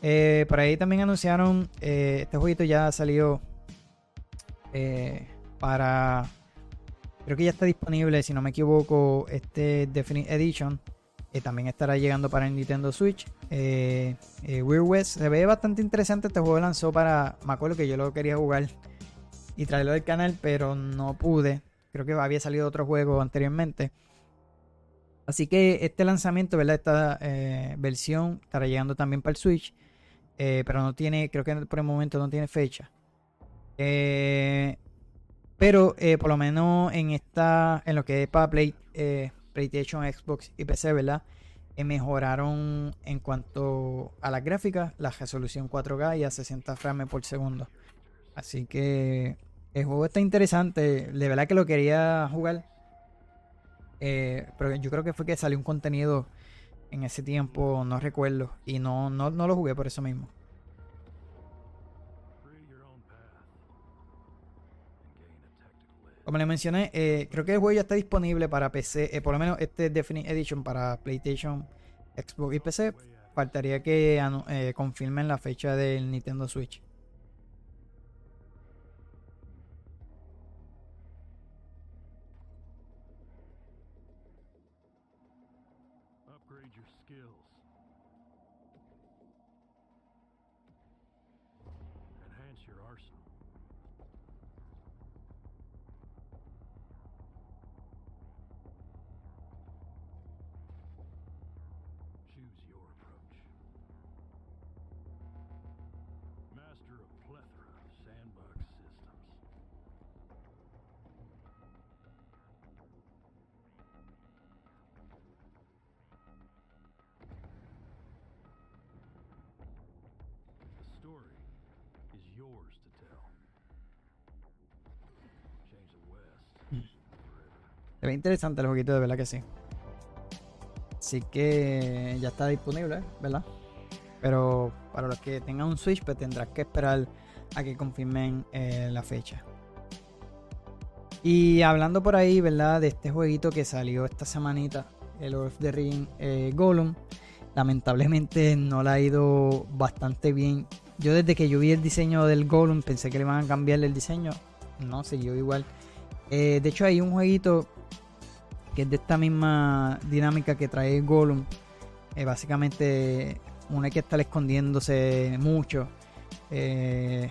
Eh, por ahí también anunciaron, eh, este jueguito ya salió para, creo que ya está disponible, si no me equivoco, este Definite Edition también estará llegando para el Nintendo Switch. Eh, eh, West se ve bastante interesante. Este juego lanzó para. Me acuerdo que yo lo quería jugar y traerlo del canal, pero no pude. Creo que había salido otro juego anteriormente. Así que este lanzamiento, ¿verdad? Esta eh, versión estará llegando también para el Switch. pero no tiene, creo que por el momento no tiene fecha. pero por lo menos en esta, en lo que es para Play, PlayStation, Xbox y PC, ¿verdad? Eh, mejoraron en cuanto a las gráficas, la resolución 4K y a 60 frames por segundo. Así que el juego está interesante. De verdad que lo quería jugar. Eh, pero yo creo que fue que salió un contenido en ese tiempo, no recuerdo. Y no, no, no lo jugué por eso mismo. Como les mencioné, eh, creo que el juego ya está disponible para PC, eh, por lo menos este Definite Edition para PlayStation, Xbox y PC. Faltaría que eh, confirmen la fecha del Nintendo Switch. Se ve interesante el jueguito, de verdad que sí. Así que ya está disponible, ¿verdad? Pero para los que tengan un Switch, pues tendrás que esperar a que confirmen eh, la fecha. Y hablando por ahí, ¿verdad? De este jueguito que salió esta semanita, el Lord of the Ring eh, Gollum. Lamentablemente no le ha ido bastante bien. Yo desde que yo vi el diseño del Gollum pensé que le iban a cambiar el diseño. No, siguió igual. Eh, de hecho hay un jueguito que es de esta misma dinámica que trae Gollum. Eh, básicamente, uno hay que estar escondiéndose mucho. Eh,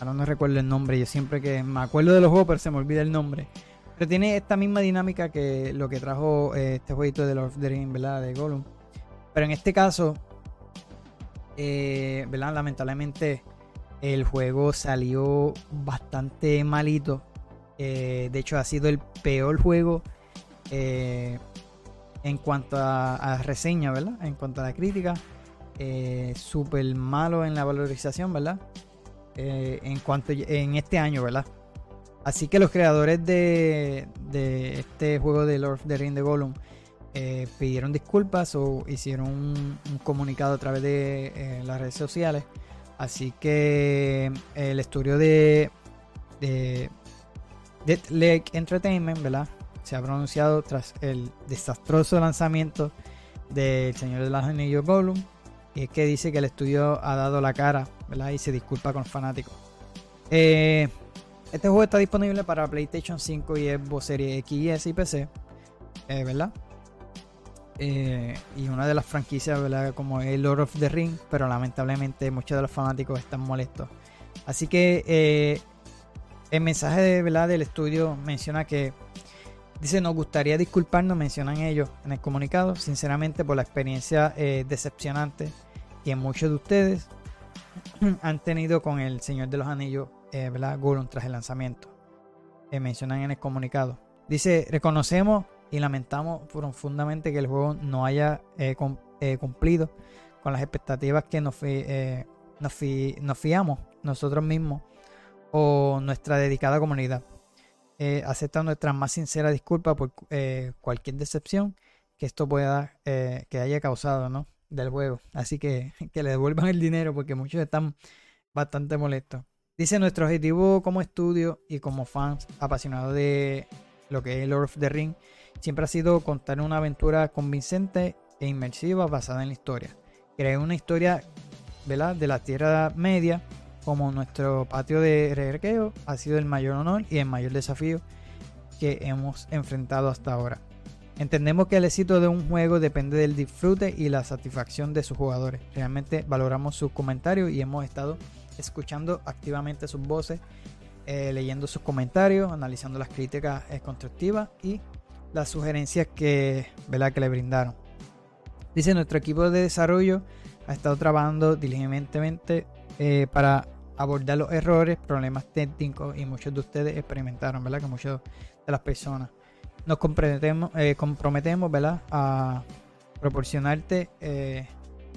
ahora no recuerdo el nombre, yo siempre que me acuerdo de los juegos, pero se me olvida el nombre. Pero tiene esta misma dinámica que lo que trajo eh, este jueguito de Lord of the Rings, ¿verdad? De Gollum. Pero en este caso, ¿verdad? Lamentablemente, el juego salió bastante malito eh, de hecho, ha sido el peor juego eh, en cuanto a, reseña, ¿verdad? En cuanto a la crítica. Eh, súper malo en la valorización, ¿verdad? en cuanto en este año, ¿verdad? Así que los creadores de, este juego de Lord of the Rings de Gollum pidieron disculpas o hicieron un, comunicado a través de las redes sociales. Así que el estudio de, de Dead Lake Entertainment, ¿verdad? Se ha pronunciado tras el desastroso lanzamiento del Señor de los Anillos Gollum. Y es que dice que el estudio ha dado la cara, ¿verdad? Y se disculpa con fanáticos. Eh, este juego está disponible para PlayStation 5 y Xbox Series X, y PC, eh, ¿verdad? Eh, y una de las franquicias. Como es Lord of the Ring, pero lamentablemente muchos de los fanáticos están molestos. Así que el mensaje de, ¿verdad? del estudio menciona que dice nos gustaría disculparnos, mencionan ellos en el comunicado, sinceramente por la experiencia eh, decepcionante que muchos de ustedes han tenido con el Señor de los Anillos, eh, ¿verdad? Gollum tras el lanzamiento. Eh, mencionan en el comunicado. Dice, reconocemos y lamentamos profundamente que el juego no haya cumplido con las expectativas que nos, nos fiamos nosotros mismos o nuestra dedicada comunidad. eh, acepta nuestra más sincera disculpa por eh, cualquier decepción que esto pueda, eh, que haya causado, ¿no? Del juego. Así que que le devuelvan el dinero porque muchos están bastante molestos. Dice nuestro objetivo como estudio y como fans apasionados de lo que es Lord of the Ring siempre ha sido contar una aventura convincente e inmersiva basada en la historia. Crear una historia de la Tierra Media como nuestro patio de recreo ha sido el mayor honor y el mayor desafío que hemos enfrentado hasta ahora. Entendemos que el éxito de un juego depende del disfrute y la satisfacción de sus jugadores. Realmente valoramos sus comentarios y hemos estado escuchando activamente sus voces, eh, leyendo sus comentarios, analizando las críticas eh, constructivas y las sugerencias que, ¿verdad? que le brindaron. Dice, nuestro equipo de desarrollo ha estado trabajando diligentemente eh, para abordar los errores, problemas técnicos y muchos de ustedes experimentaron, ¿verdad? Que muchas de las personas nos comprometemos, eh, comprometemos ¿verdad? A proporcionarte eh,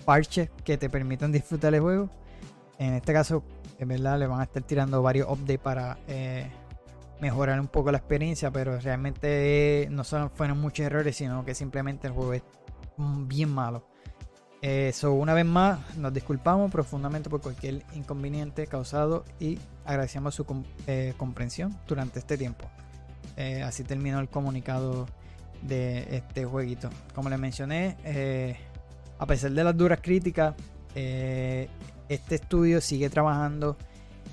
parches que te permitan disfrutar el juego. En este caso, verdad, le van a estar tirando varios updates para mejorar un poco la experiencia, pero realmente no solo fueron muchos errores, sino que simplemente el juego es bien malo. Eso, una vez más, nos disculpamos profundamente por cualquier inconveniente causado y agradecemos su comprensión durante este tiempo. Eh, así terminó el comunicado de este jueguito. Como les mencioné, eh, a pesar de las duras críticas, eh, este estudio sigue trabajando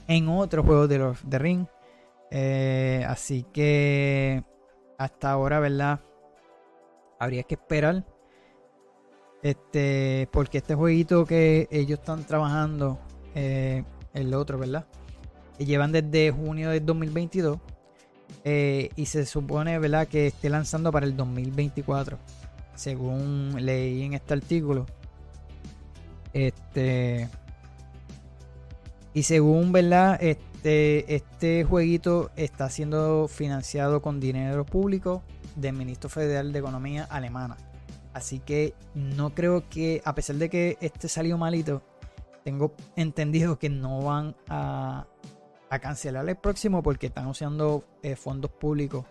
en otros juegos de los de Ring. Así que hasta ahora, ¿verdad? Habría que esperar. Este, porque este jueguito que ellos están trabajando, el otro, ¿verdad? llevan desde junio del 2022 eh, y se supone, ¿verdad?, que esté lanzando para el 2024. Según leí en este artículo. Este. Y según, ¿verdad? Este, este jueguito está siendo financiado con dinero público del ministro federal de Economía alemana. Así que no creo que, a pesar de que este salió malito, tengo entendido que no van a, cancelar el próximo porque están usando eh, fondos públicos.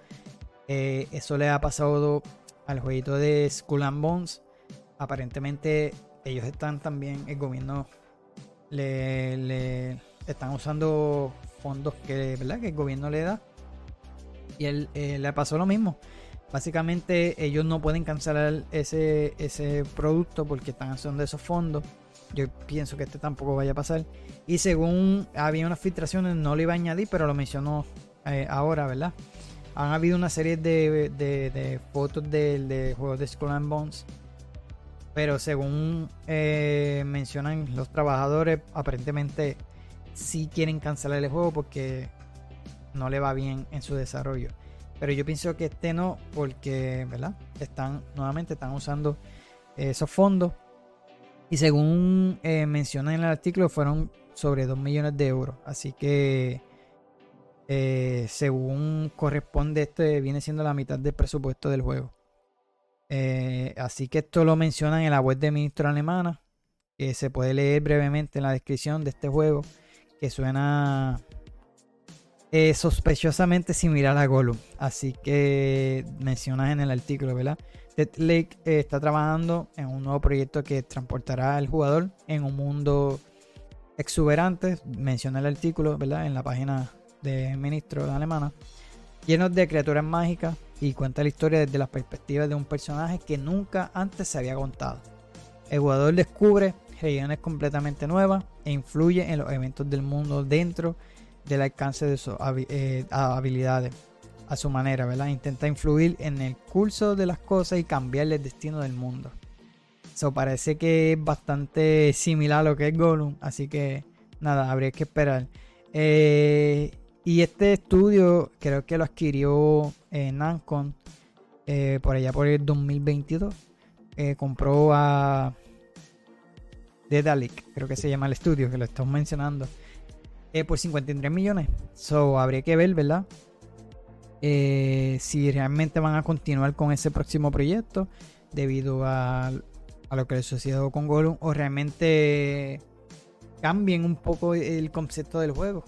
Eh, eso le ha pasado al jueguito de Skull and Bones. Aparentemente ellos están también, el gobierno le, están usando fondos que, ¿verdad? que el gobierno le da. Y él eh, le pasó lo mismo. Básicamente ellos no pueden cancelar ese, ese producto porque están usando esos fondos. Yo pienso que este tampoco vaya a pasar. Y según había unas filtraciones, no lo iba a añadir, pero lo mencionó eh, ahora, ¿verdad? Han habido una serie de, fotos de, juegos de Skull and Bones. Pero según eh, mencionan los trabajadores, aparentemente sí quieren cancelar el juego porque no le va bien en su desarrollo. Pero yo pienso que este no, porque, ¿verdad? Están, nuevamente están usando esos fondos y según eh, menciona en el artículo, fueron sobre 2 millones de euros. Así que, eh, según corresponde, este viene siendo la mitad del presupuesto del juego. Eh, así que esto lo mencionan en la web de ministro alemana, que se puede leer brevemente en la descripción de este juego, que suena sospechosamente similar a Gollum. Así que mencionas en el artículo, ¿verdad? Dead Lake eh, está trabajando en un nuevo proyecto que transportará al jugador en un mundo exuberante, menciona el artículo, ¿verdad? En la página de ministro de alemana, lleno de criaturas mágicas y cuenta la historia desde la perspectiva de un personaje que nunca antes se había contado. El jugador descubre regiones completamente nuevas e influye en los eventos del mundo dentro del alcance de sus eh, habilidades a su manera, ¿verdad? Intenta influir en el curso de las cosas y cambiarle el destino del mundo. Eso parece que es bastante similar a lo que es Gollum, así que nada, habría que esperar. Eh, y este estudio creo que lo adquirió eh, Nancon por allá por el 2022. compró a Dedalic, creo que se llama el estudio, que lo estamos mencionando, por 53 millones. So, habría que ver, ¿verdad? Eh, si realmente van a continuar con ese próximo proyecto debido a, lo que les sucedió con Gollum o realmente cambien un poco el concepto del juego.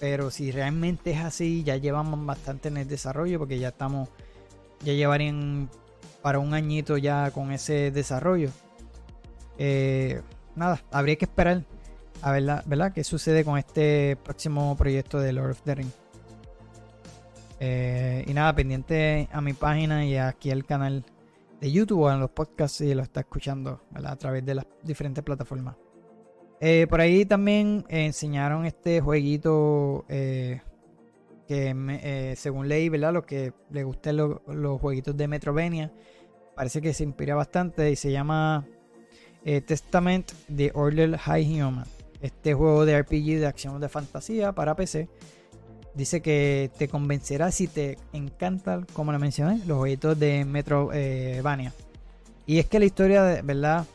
Pero si realmente es así, ya llevamos bastante en el desarrollo porque ya estamos, ya llevarían para un añito ya con ese desarrollo. Eh, nada, habría que esperar a ver ¿verdad? qué sucede con este próximo proyecto de Lord of the Rings. Eh, y nada, pendiente a mi página y aquí al canal de YouTube o en los podcasts si lo está escuchando a través de las diferentes plataformas. Eh, por ahí también enseñaron este jueguito que según leí, ¿verdad? Los que le gusten los, los jueguitos de Metrovenia, parece que se inspira bastante y se llama Testament de Order High Human. Este juego de RPG de acción de fantasía para PC. Dice que te convencerá si te encantan, como le mencioné, los jueguitos de Metrovania. y es que la historia, de verdad,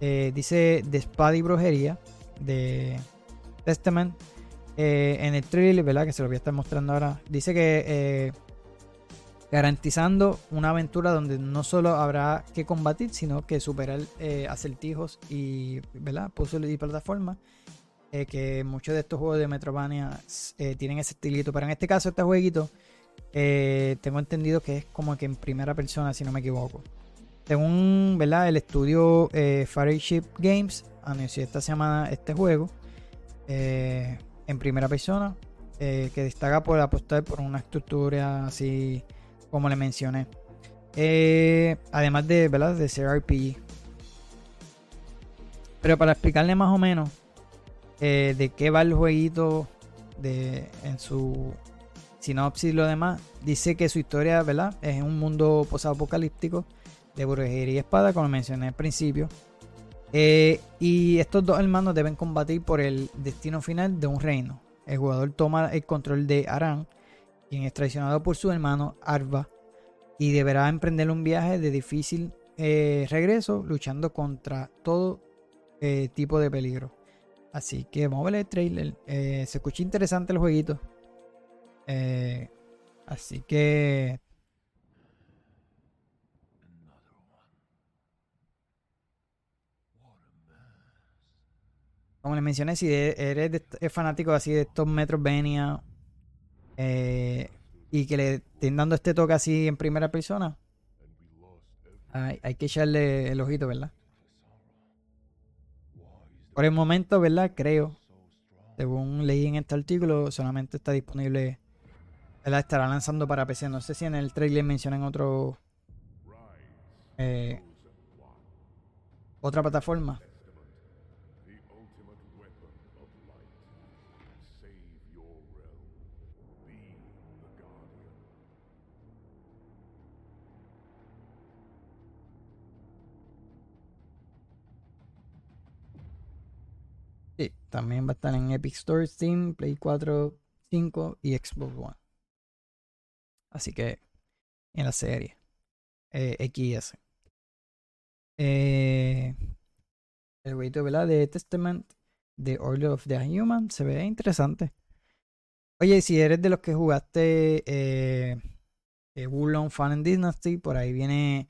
eh, dice de espada y brujería de Testament. Eh, en el trailer, ¿verdad? Que se lo voy a estar mostrando ahora. Dice que eh, garantizando una aventura donde no solo habrá que combatir, sino que superar eh, acertijos y ¿verdad? puzzles y plataformas. Eh, que muchos de estos juegos de Metrovania eh, tienen ese estilito, pero en este caso, este jueguito tengo entendido que es como que en primera persona, si no me equivoco. Según ¿verdad? el estudio Fireship Games, anunció esta semana este juego en primera persona, que destaca por apostar por una estructura así como le mencioné. Eh, además de, ¿verdad? de ser RPG. Pero para explicarle más o menos eh, de qué va el jueguito de, en su sinopsis y lo demás, dice que su historia ¿verdad? es un mundo posapocalíptico de brujería y espada, como mencioné al principio. Eh, y estos dos hermanos deben combatir por el destino final de un reino. El jugador toma el control de Aran, quien es traicionado por su hermano Arva y deberá emprender un viaje de difícil eh, regreso luchando contra todo eh, tipo de peligro. Así que vamos a ver el trailer. Eh, se escucha interesante el jueguito. así que... Como les mencioné, si eres fanático así de estos Metrovania eh, y que le estén dando este toque así en primera persona, hay, que echarle el ojito, ¿verdad? Por el momento, ¿verdad? Creo, según leí en este artículo, solamente está disponible, ¿verdad? Estará lanzando para PC. No sé si en el trailer mencionan otro... Eh, otra plataforma. Sí, también va a estar en Epic Store, Steam, Play 4, 5 y Xbox One. Así que en la serie eh, XS. Eh, el jueguito de Testament de Order of the Human se ve interesante. Oye, si eres de los que jugaste eh, eh Fan Dynasty, por ahí viene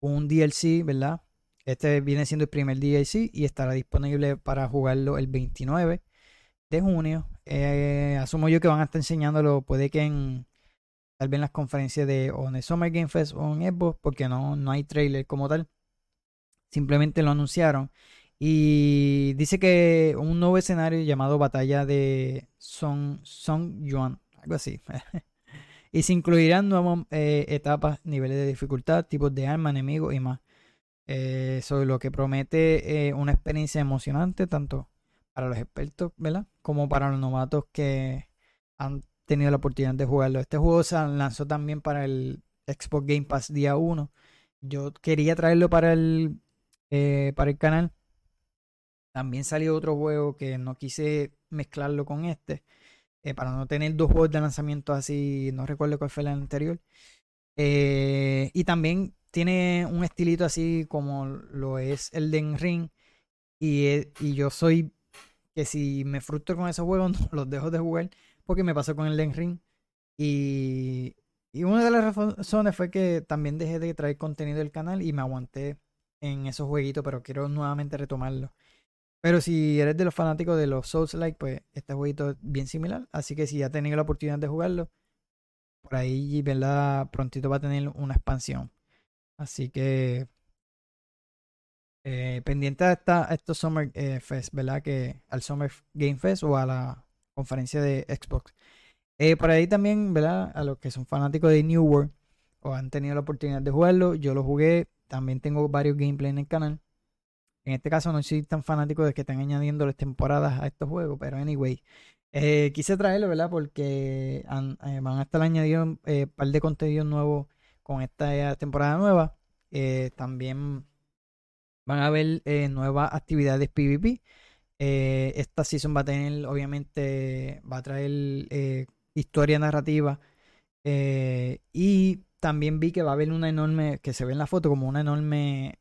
un DLC, ¿verdad? Este viene siendo el primer DLC y estará disponible para jugarlo el 29 de junio. Eh, asumo yo que van a estar enseñándolo, puede que en tal vez en las conferencias de o en el Summer Game Fest o en Xbox, porque no, no hay trailer como tal. Simplemente lo anunciaron. Y dice que un nuevo escenario llamado Batalla de Song, Song Yuan, algo así. y se incluirán nuevas eh, etapas, niveles de dificultad, tipos de arma, enemigos y más eh, sobre lo que promete eh, una experiencia emocionante tanto para los expertos, ¿verdad? Como para los novatos que han tenido la oportunidad de jugarlo. Este juego se lanzó también para el Xbox Game Pass día 1. Yo quería traerlo para el, eh, para el canal. También salió otro juego que no quise mezclarlo con este. Para no tener dos juegos de lanzamiento así, no recuerdo cuál fue el anterior. y también tiene un estilito así como lo es el Den Ring. Y, e, y yo soy que si me frustro con esos juegos, no los dejo de jugar. Porque me pasó con el Den Ring. Y, y una de las razones fue que también dejé de traer contenido del canal y me aguanté en esos jueguitos, pero quiero nuevamente retomarlo. Pero si eres de los fanáticos de los Souls-like, pues este jueguito es bien similar. Así que si ya has tenido la oportunidad de jugarlo, por ahí, ¿verdad? Prontito va a tener una expansión. Así que eh, pendiente a, estos Summer eh, Fest, ¿verdad? Que al Summer Game Fest o a la conferencia de Xbox. Eh, por ahí también, ¿verdad? A los que son fanáticos de New World o han tenido la oportunidad de jugarlo, yo lo jugué. También tengo varios gameplays en el canal. En este caso no soy tan fanático de que estén añadiendo las temporadas a estos juegos, pero anyway. quise traerlo, ¿verdad? Porque van a estar añadiendo un par de contenidos nuevos con esta temporada nueva. también Van a haber eh, nuevas actividades PvP. Eh, esta season va a tener, obviamente, va a traer eh, historia narrativa. y también vi que va a haber una enorme, que se ve en la foto como una enorme,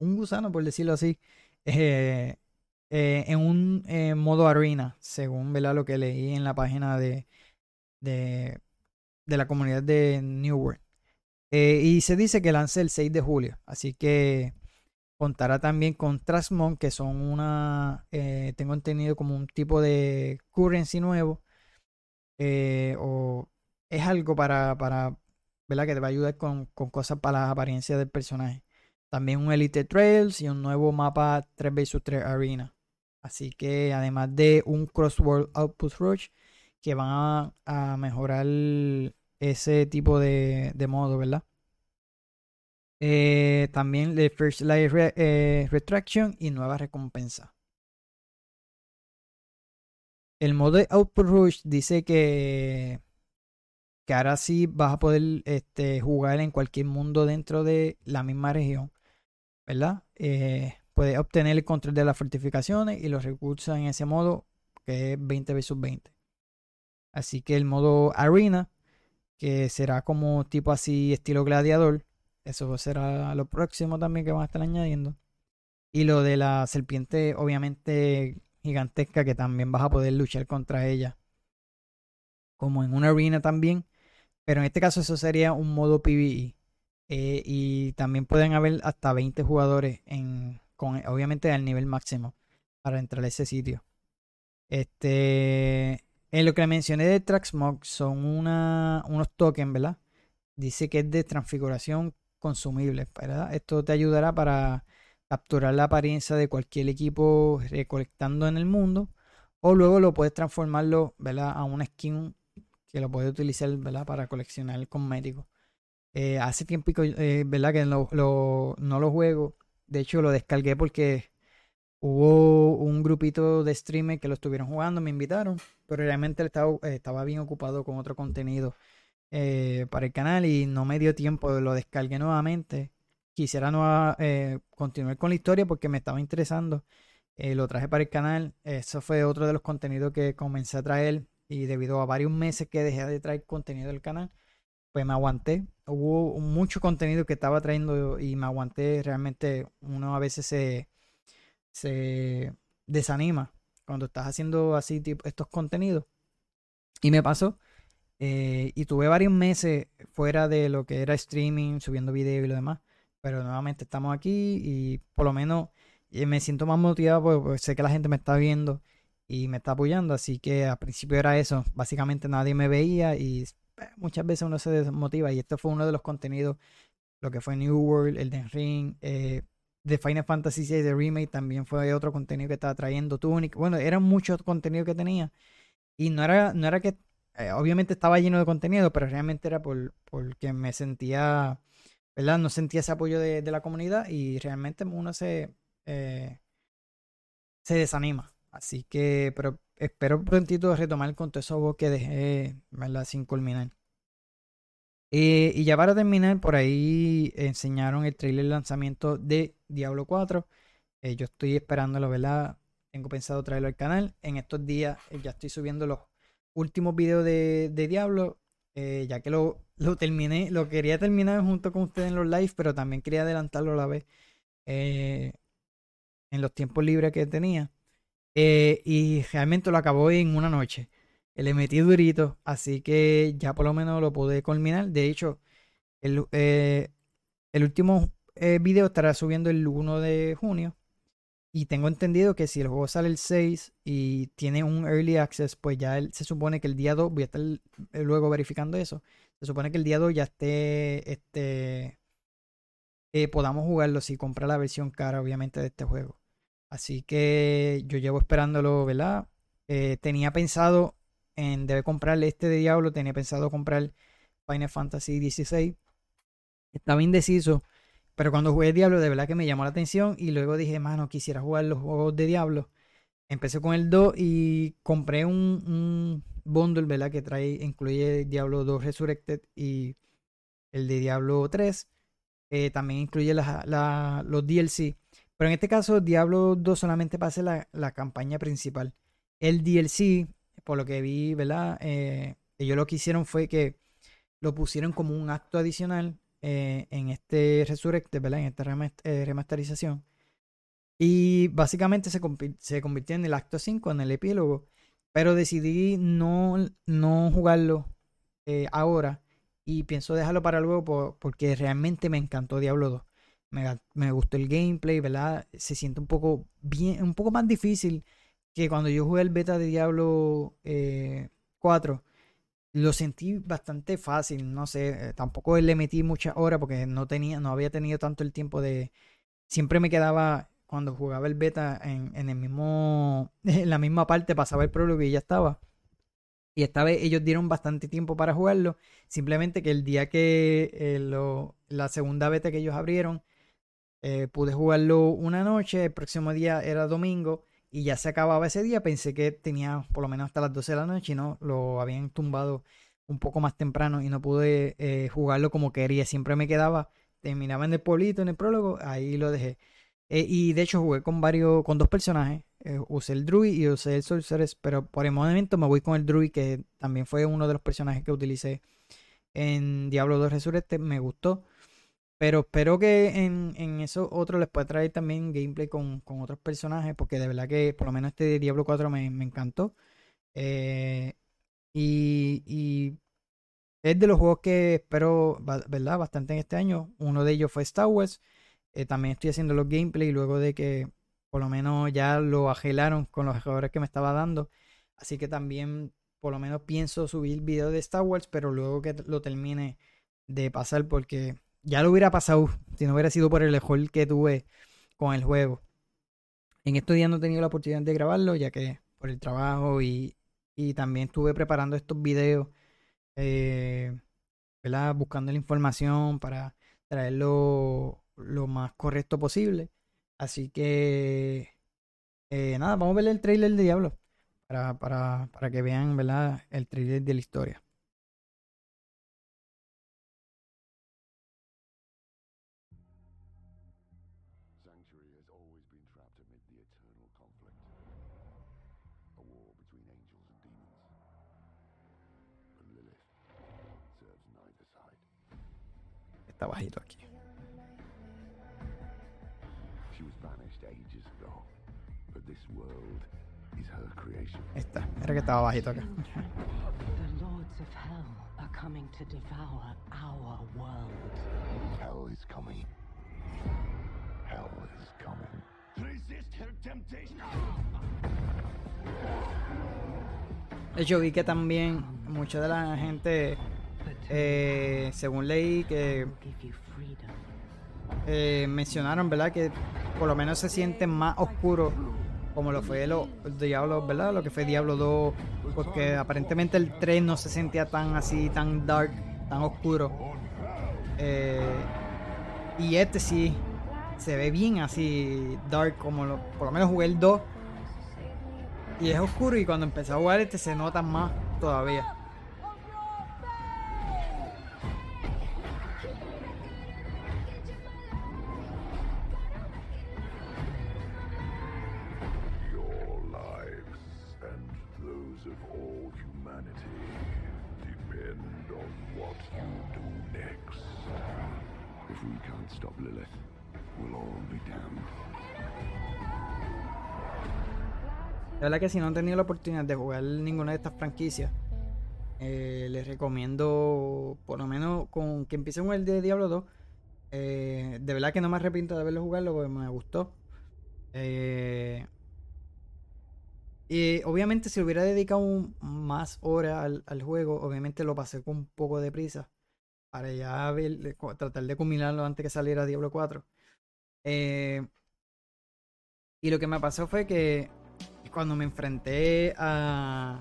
un gusano, por decirlo así, en un modo arena, según lo que leí en la página de, de, de la comunidad de New World. y se dice que lance el 6 de julio. Así que Contará también con Trasmon, que son una, eh, tengo entendido como un tipo de currency nuevo. Eh, o es algo para, para, ¿verdad? Que te va a ayudar con, cosas para la apariencia del personaje. También un Elite Trails y un nuevo mapa 3 vs 3 Arena. Así que además de un Crossworld Output Rush, que van a, mejorar ese tipo de, modo, ¿verdad? Eh, también de First Life eh, Retraction y nueva recompensa. El modo de Output Rush dice que, que ahora sí vas a poder este, jugar en cualquier mundo dentro de la misma región. ¿Verdad? Eh, puedes obtener el control de las fortificaciones y los recursos en ese modo que es 20 vs 20. Así que el modo Arena, que será como tipo así estilo gladiador, eso será lo próximo también que van a estar añadiendo. Y lo de la serpiente, obviamente gigantesca, que también vas a poder luchar contra ella. Como en una arena también. Pero en este caso eso sería un modo PvE. Eh, y también pueden haber hasta 20 jugadores en, con, obviamente al nivel máximo para entrar a ese sitio. Este, en lo que mencioné de Traxmog son unos tokens, ¿verdad? Dice que es de transfiguración consumibles, ¿verdad? Esto te ayudará para capturar la apariencia de cualquier equipo recolectando en el mundo o luego lo puedes transformarlo, ¿verdad? A una skin que lo puedes utilizar, ¿verdad? Para coleccionar cosméticos. Eh, hace tiempo, eh, ¿verdad? Que no lo juego. De hecho, lo descargué porque hubo un grupito de streamers que lo estuvieron jugando, me invitaron, pero realmente estaba, estaba bien ocupado con otro contenido eh, para el canal y no me dio tiempo, lo descargué nuevamente. Quisiera eh, continuar con la historia porque me estaba interesando. Eh, lo traje para el canal. Eso fue otro de los contenidos que comencé a traer y debido a varios meses que dejé de traer contenido del canal, pues me aguanté. Hubo mucho contenido que estaba trayendo y me aguanté. Realmente uno a veces se, se desanima cuando estás haciendo así tipo, estos contenidos. Y me pasó eh, y tuve varios meses fuera de lo que era streaming, subiendo videos y lo demás. Pero nuevamente estamos aquí y por lo menos eh, me siento más motivado porque, sé que la gente me está viendo y me está apoyando. Así que al principio era eso. Básicamente nadie me veía y eh, muchas veces uno se desmotiva. Y esto fue uno de los contenidos, lo que fue New World, el Den Ring, de Final Fantasy VI de Remake también fue otro contenido que estaba trayendo Tunic. Bueno, era mucho contenido que tenía. Y no era, no era que eh, obviamente estaba lleno de contenido, pero realmente era por, porque me sentía, ¿verdad? No sentía ese apoyo de, la comunidad y realmente uno se, eh, se desanima. Así que, pero espero prontito retomar con todo eso que dejé, ¿verdad? Sin culminar. Eh, y ya para terminar, por ahí enseñaron el trailer de lanzamiento de Diablo 4. yo estoy esperándolo, ¿verdad? Tengo pensado traerlo al canal. En estos días ya estoy subiendo los último video de, Diablo, eh, ya que lo, lo, terminé, lo quería terminar junto con ustedes en los live, pero también quería adelantarlo a la vez eh, en los tiempos libres que tenía. Eh, y realmente lo acabó en una noche. Le metí durito, así que ya por lo menos lo pude culminar. De hecho, el, el último video estará subiendo el 1 de junio. Y tengo entendido que si el juego sale el 6 y tiene un early access, pues ya se supone que el día 2, voy a estar eh, luego verificando eso, se supone que el día 2 ya esté, este, eh, podamos jugarlo si compra la versión cara, obviamente, de este juego. Así que yo llevo esperándolo, ¿verdad? Eh, tenía pensado en, debe comprarle este de Diablo, tenía pensado comprar Final Fantasy XVI. Estaba indeciso pero cuando jugué Diablo, de verdad que me llamó la atención. Y luego dije, mano, quisiera jugar los juegos de Diablo. Empecé con el 2 y compré un, un bundle, ¿verdad? Que trae, incluye Diablo 2 Resurrected y el de Diablo 3. también incluye los DLC. Pero en este caso, Diablo 2 solamente pasa la, la campaña principal. El DLC, por lo que vi, ¿verdad? Eh, ellos lo que hicieron fue que lo pusieron como un acto adicional eh, en este Resurrected, ¿verdad? En esta eh, remasterización. Y básicamente se, se convirtió en el acto 5, en el epílogo. Pero decidí no, no jugarlo eh, ahora. Y pienso dejarlo para luego porque realmente me encantó Diablo 2. Me, me, gustó el gameplay, ¿verdad? Se siente un poco bien, un poco más difícil que cuando yo jugué el beta de Diablo 4 lo sentí bastante fácil, no sé, eh, tampoco le metí mucha hora porque no tenía, no había tenido tanto el tiempo de. Siempre me quedaba cuando jugaba el beta en, en el mismo, en la misma parte, pasaba el prólogo y ya estaba. Y esta vez ellos dieron bastante tiempo para jugarlo. Simplemente que el día que eh, lo, la segunda beta que ellos abrieron, eh, pude jugarlo una noche. El próximo día era domingo y ya se acababa ese día. Pensé que tenía por lo menos hasta las 12 de la noche y no, lo habían tumbado un poco más temprano y no pude eh, jugarlo como quería. Siempre me quedaba, terminaba en el pueblito, en el prólogo, ahí lo dejé. Eh, y de hecho jugué con varios, con dos personajes. Eh, usé el Druid y usé el Sorceress, pero por el momento me voy con el Druid, que también fue uno de los personajes que utilicé en Diablo 2 Resurrected. Me gustó. Pero espero que en, en eso otro les pueda traer también gameplay con, otros personajes, porque de verdad que por lo menos este de Diablo 4 me, encantó. Eh, y, es de los juegos que espero, ¿verdad? Bastante en este año. Uno de ellos fue Star Wars. Eh, también estoy haciendo los gameplay luego de que por lo menos ya lo agelaron con los jugadores que me estaba dando. Así que también por lo menos pienso subir video de Star Wars, pero luego que lo termine de pasar porque ya lo hubiera pasado si no hubiera sido por el mejor que tuve con el juego. En estos días no he tenido la oportunidad de grabarlo, ya que por el trabajo y, también estuve preparando estos videos, eh. Buscando la información para traerlo lo más correcto posible. Así que, eh, nada, vamos a ver el trailer de Diablo para, para, para que vean, ¿verdad? El trailer de la historia. Está bajito aquí. Está, era que estaba bajito acá. The lords of hell are coming to devour our world. Hell is coming. Hell is coming. Resist her temptation. De hecho, vi que también mucha de la gente eh, según leí que eh, mencionaron, ¿verdad? Que por lo menos se siente más oscuro como lo fue lo, Diablo, ¿verdad? Lo que fue Diablo 2, porque aparentemente el 3 no se sentía tan así, tan dark, tan oscuro. Eh, y este sí se ve bien así dark, como lo, por lo menos jugué el 2. Y es oscuro y cuando empecé a jugar este se nota más todavía. Que si no han tenido la oportunidad de jugar ninguna de estas franquicias, eh, les recomiendo por lo menos con que empiecen con el de Diablo 2. Eh, de verdad que no me arrepiento de haberlo jugado porque me gustó. Eh, y obviamente si hubiera dedicado más horas al, juego, obviamente lo pasé con un poco de prisa. Para ya tratar de culminarlo antes que saliera Diablo 4. Eh, y lo que me pasó fue que cuando me enfrenté a,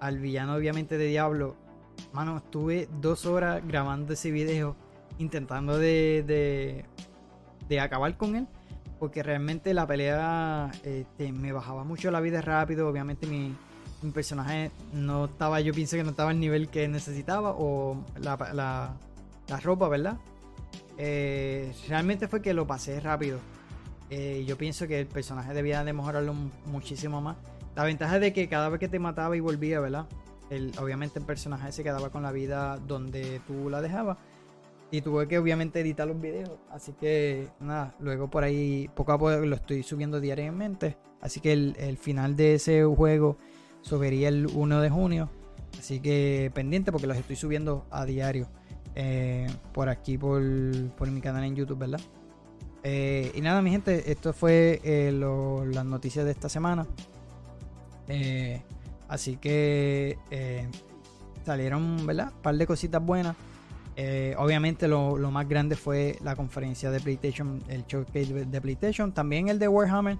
al villano, obviamente, de Diablo, mano, estuve dos horas grabando ese video, intentando de, de, acabar con él, porque realmente la pelea este, me bajaba mucho la vida rápido, obviamente mi, mi, personaje no estaba, yo pienso que no estaba al nivel que necesitaba, o la, la, la ropa, ¿verdad? Eh, realmente fue que lo pasé rápido. Eh, yo pienso que el personaje debía de mejorarlo muchísimo más. La ventaja de que cada vez que te mataba y volvía, ¿verdad? El, obviamente el personaje se quedaba con la vida donde tú la dejabas. Y tuve que obviamente editar los videos. Así que nada, luego por ahí poco a poco lo estoy subiendo diariamente. Así que el, final de ese juego subiría el 1 de junio. Así que pendiente porque los estoy subiendo a diario. Eh, por aquí, por, por mi canal en YouTube, ¿verdad? Eh, y nada, mi gente, esto fue eh, las noticias de esta semana. Eh, así que salieron, ¿verdad? Un par de cositas buenas. obviamente lo, más grande fue la conferencia de PlayStation, el showcase de PlayStation. También el de Warhammer.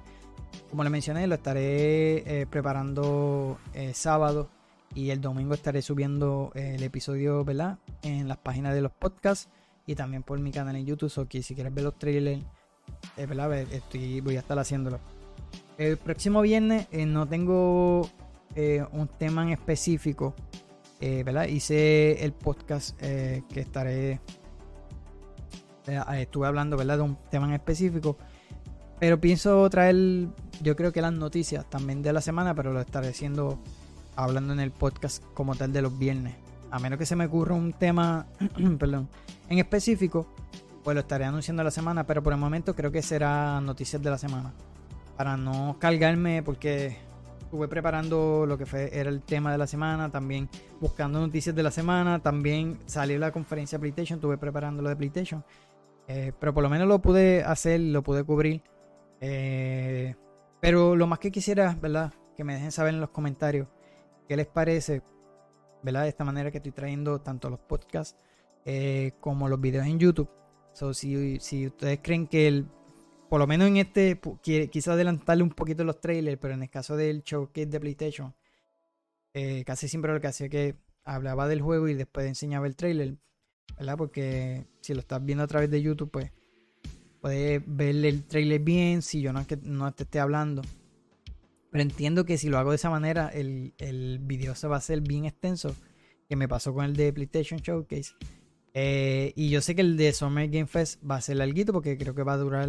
Como le mencioné, lo estaré preparando sábado. Y el domingo estaré subiendo el episodio, ¿verdad? En las páginas de los podcasts y también por mi canal en YouTube. O que si quieres ver los trailers, eh, ¿verdad? Estoy, voy a estar haciéndolo. El próximo viernes eh, no tengo eh, un tema en específico, ¿verdad? Hice el podcast que estaré. estuve hablando. De un tema en específico. Pero pienso traer, yo creo que las noticias también de la semana, pero lo estaré haciendo hablando en el podcast como tal de los viernes a menos que se me ocurra un tema, perdón, en específico, pues lo estaré anunciando la semana, pero por el momento creo que será noticias de la semana. Para no cargarme, porque estuve preparando lo que fue, era el tema de la semana, también buscando noticias de la semana, también salió la conferencia de PlayStation, estuve preparando lo de PlayStation. Eh, pero por lo menos lo pude hacer, lo pude cubrir. Eh, pero lo más que quisiera, ¿verdad? Que me dejen saber en los comentarios qué les parece ¿verdad? De esta manera que estoy trayendo tanto los podcasts eh, como los videos en YouTube. So, si, ustedes creen que el, por lo menos en este, quise adelantarle un poquito los trailers, pero en el caso del showcase de PlayStation, eh, casi siempre lo que hacía que hablaba del juego y después enseñaba el trailer, ¿verdad? Porque si lo estás viendo a través de YouTube, pues puedes ver el trailer bien si yo no, que no te esté hablando. Pero entiendo que si lo hago de esa manera, el, el video se va a hacer bien extenso. Que me pasó con el de PlayStation Showcase. Eh, y yo sé que el de Summer Game Fest va a ser larguito porque creo que va a durar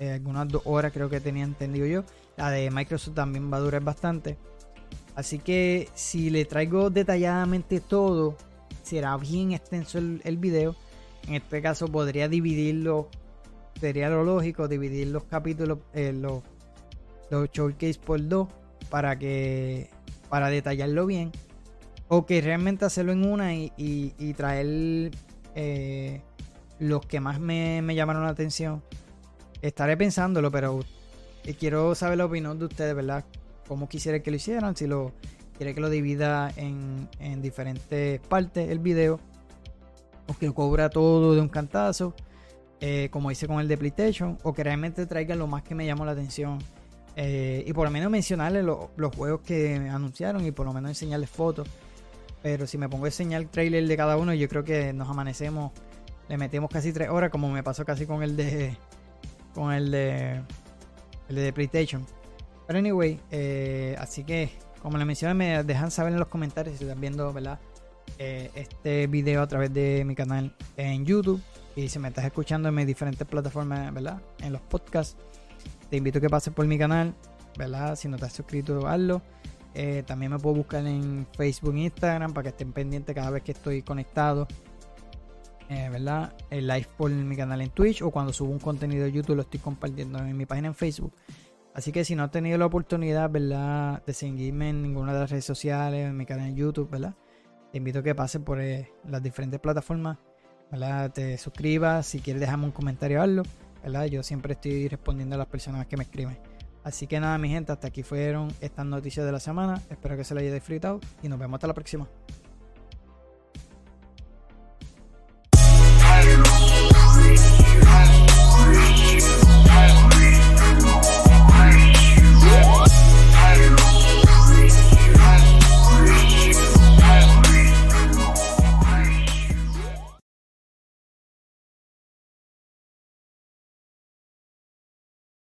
eh, algunas dos horas, creo que tenía entendido yo. La de Microsoft también va a durar bastante. Así que si le traigo detalladamente todo, será bien extenso el, el video. En este caso podría dividirlo, sería lo lógico, dividir los capítulos, eh, los los showcase por dos para que para detallarlo bien. O que realmente hacerlo en una y, traer eh, los que más me, llamaron la atención. Estaré pensándolo pero eh, quiero saber la opinión de ustedes verdad cómo quisiera que lo hicieran si lo quiere que lo divida en, diferentes partes el video. O que lo cobra todo de un cantazo eh, como hice con el de PlayStation. O que realmente traiga lo más que me llamó la atención eh, y por lo menos mencionarles los juegos que anunciaron y por lo menos enseñarles fotos. Pero si me pongo a enseñar el trailer de cada uno, yo creo que nos amanecemos, le metemos casi tres horas, como me pasó casi con el de con el de el de PlayStation. Pero anyway, eh, así que como les mencioné, me dejan saber en los comentarios si están viendo, ¿verdad? Eh, este video a través de mi canal en YouTube y si me estás escuchando en mis diferentes plataformas, ¿verdad? En los podcasts te invito a que pases por mi canal, ¿verdad? Si no te has suscrito, hazlo. Eh, también me puedo buscar en Facebook e Instagram para que estén pendientes cada vez que estoy conectado. Eh, ¿Verdad? El live por mi canal en Twitch o cuando subo un contenido de YouTube lo estoy compartiendo en mi página en Facebook. Así que si no has tenido la oportunidad, ¿verdad? De seguirme en ninguna de las redes sociales, en mi canal en YouTube, ¿verdad? Te invito a que pases por eh, las diferentes plataformas, ¿verdad? Te suscribas, si quieres dejarme un comentario, hazlo. ¿Verdad? Yo siempre estoy respondiendo a las personas que me escriben. Así que nada, mi gente, hasta aquí fueron estas noticias de la semana. Espero que se les haya disfrutado y nos vemos hasta la próxima.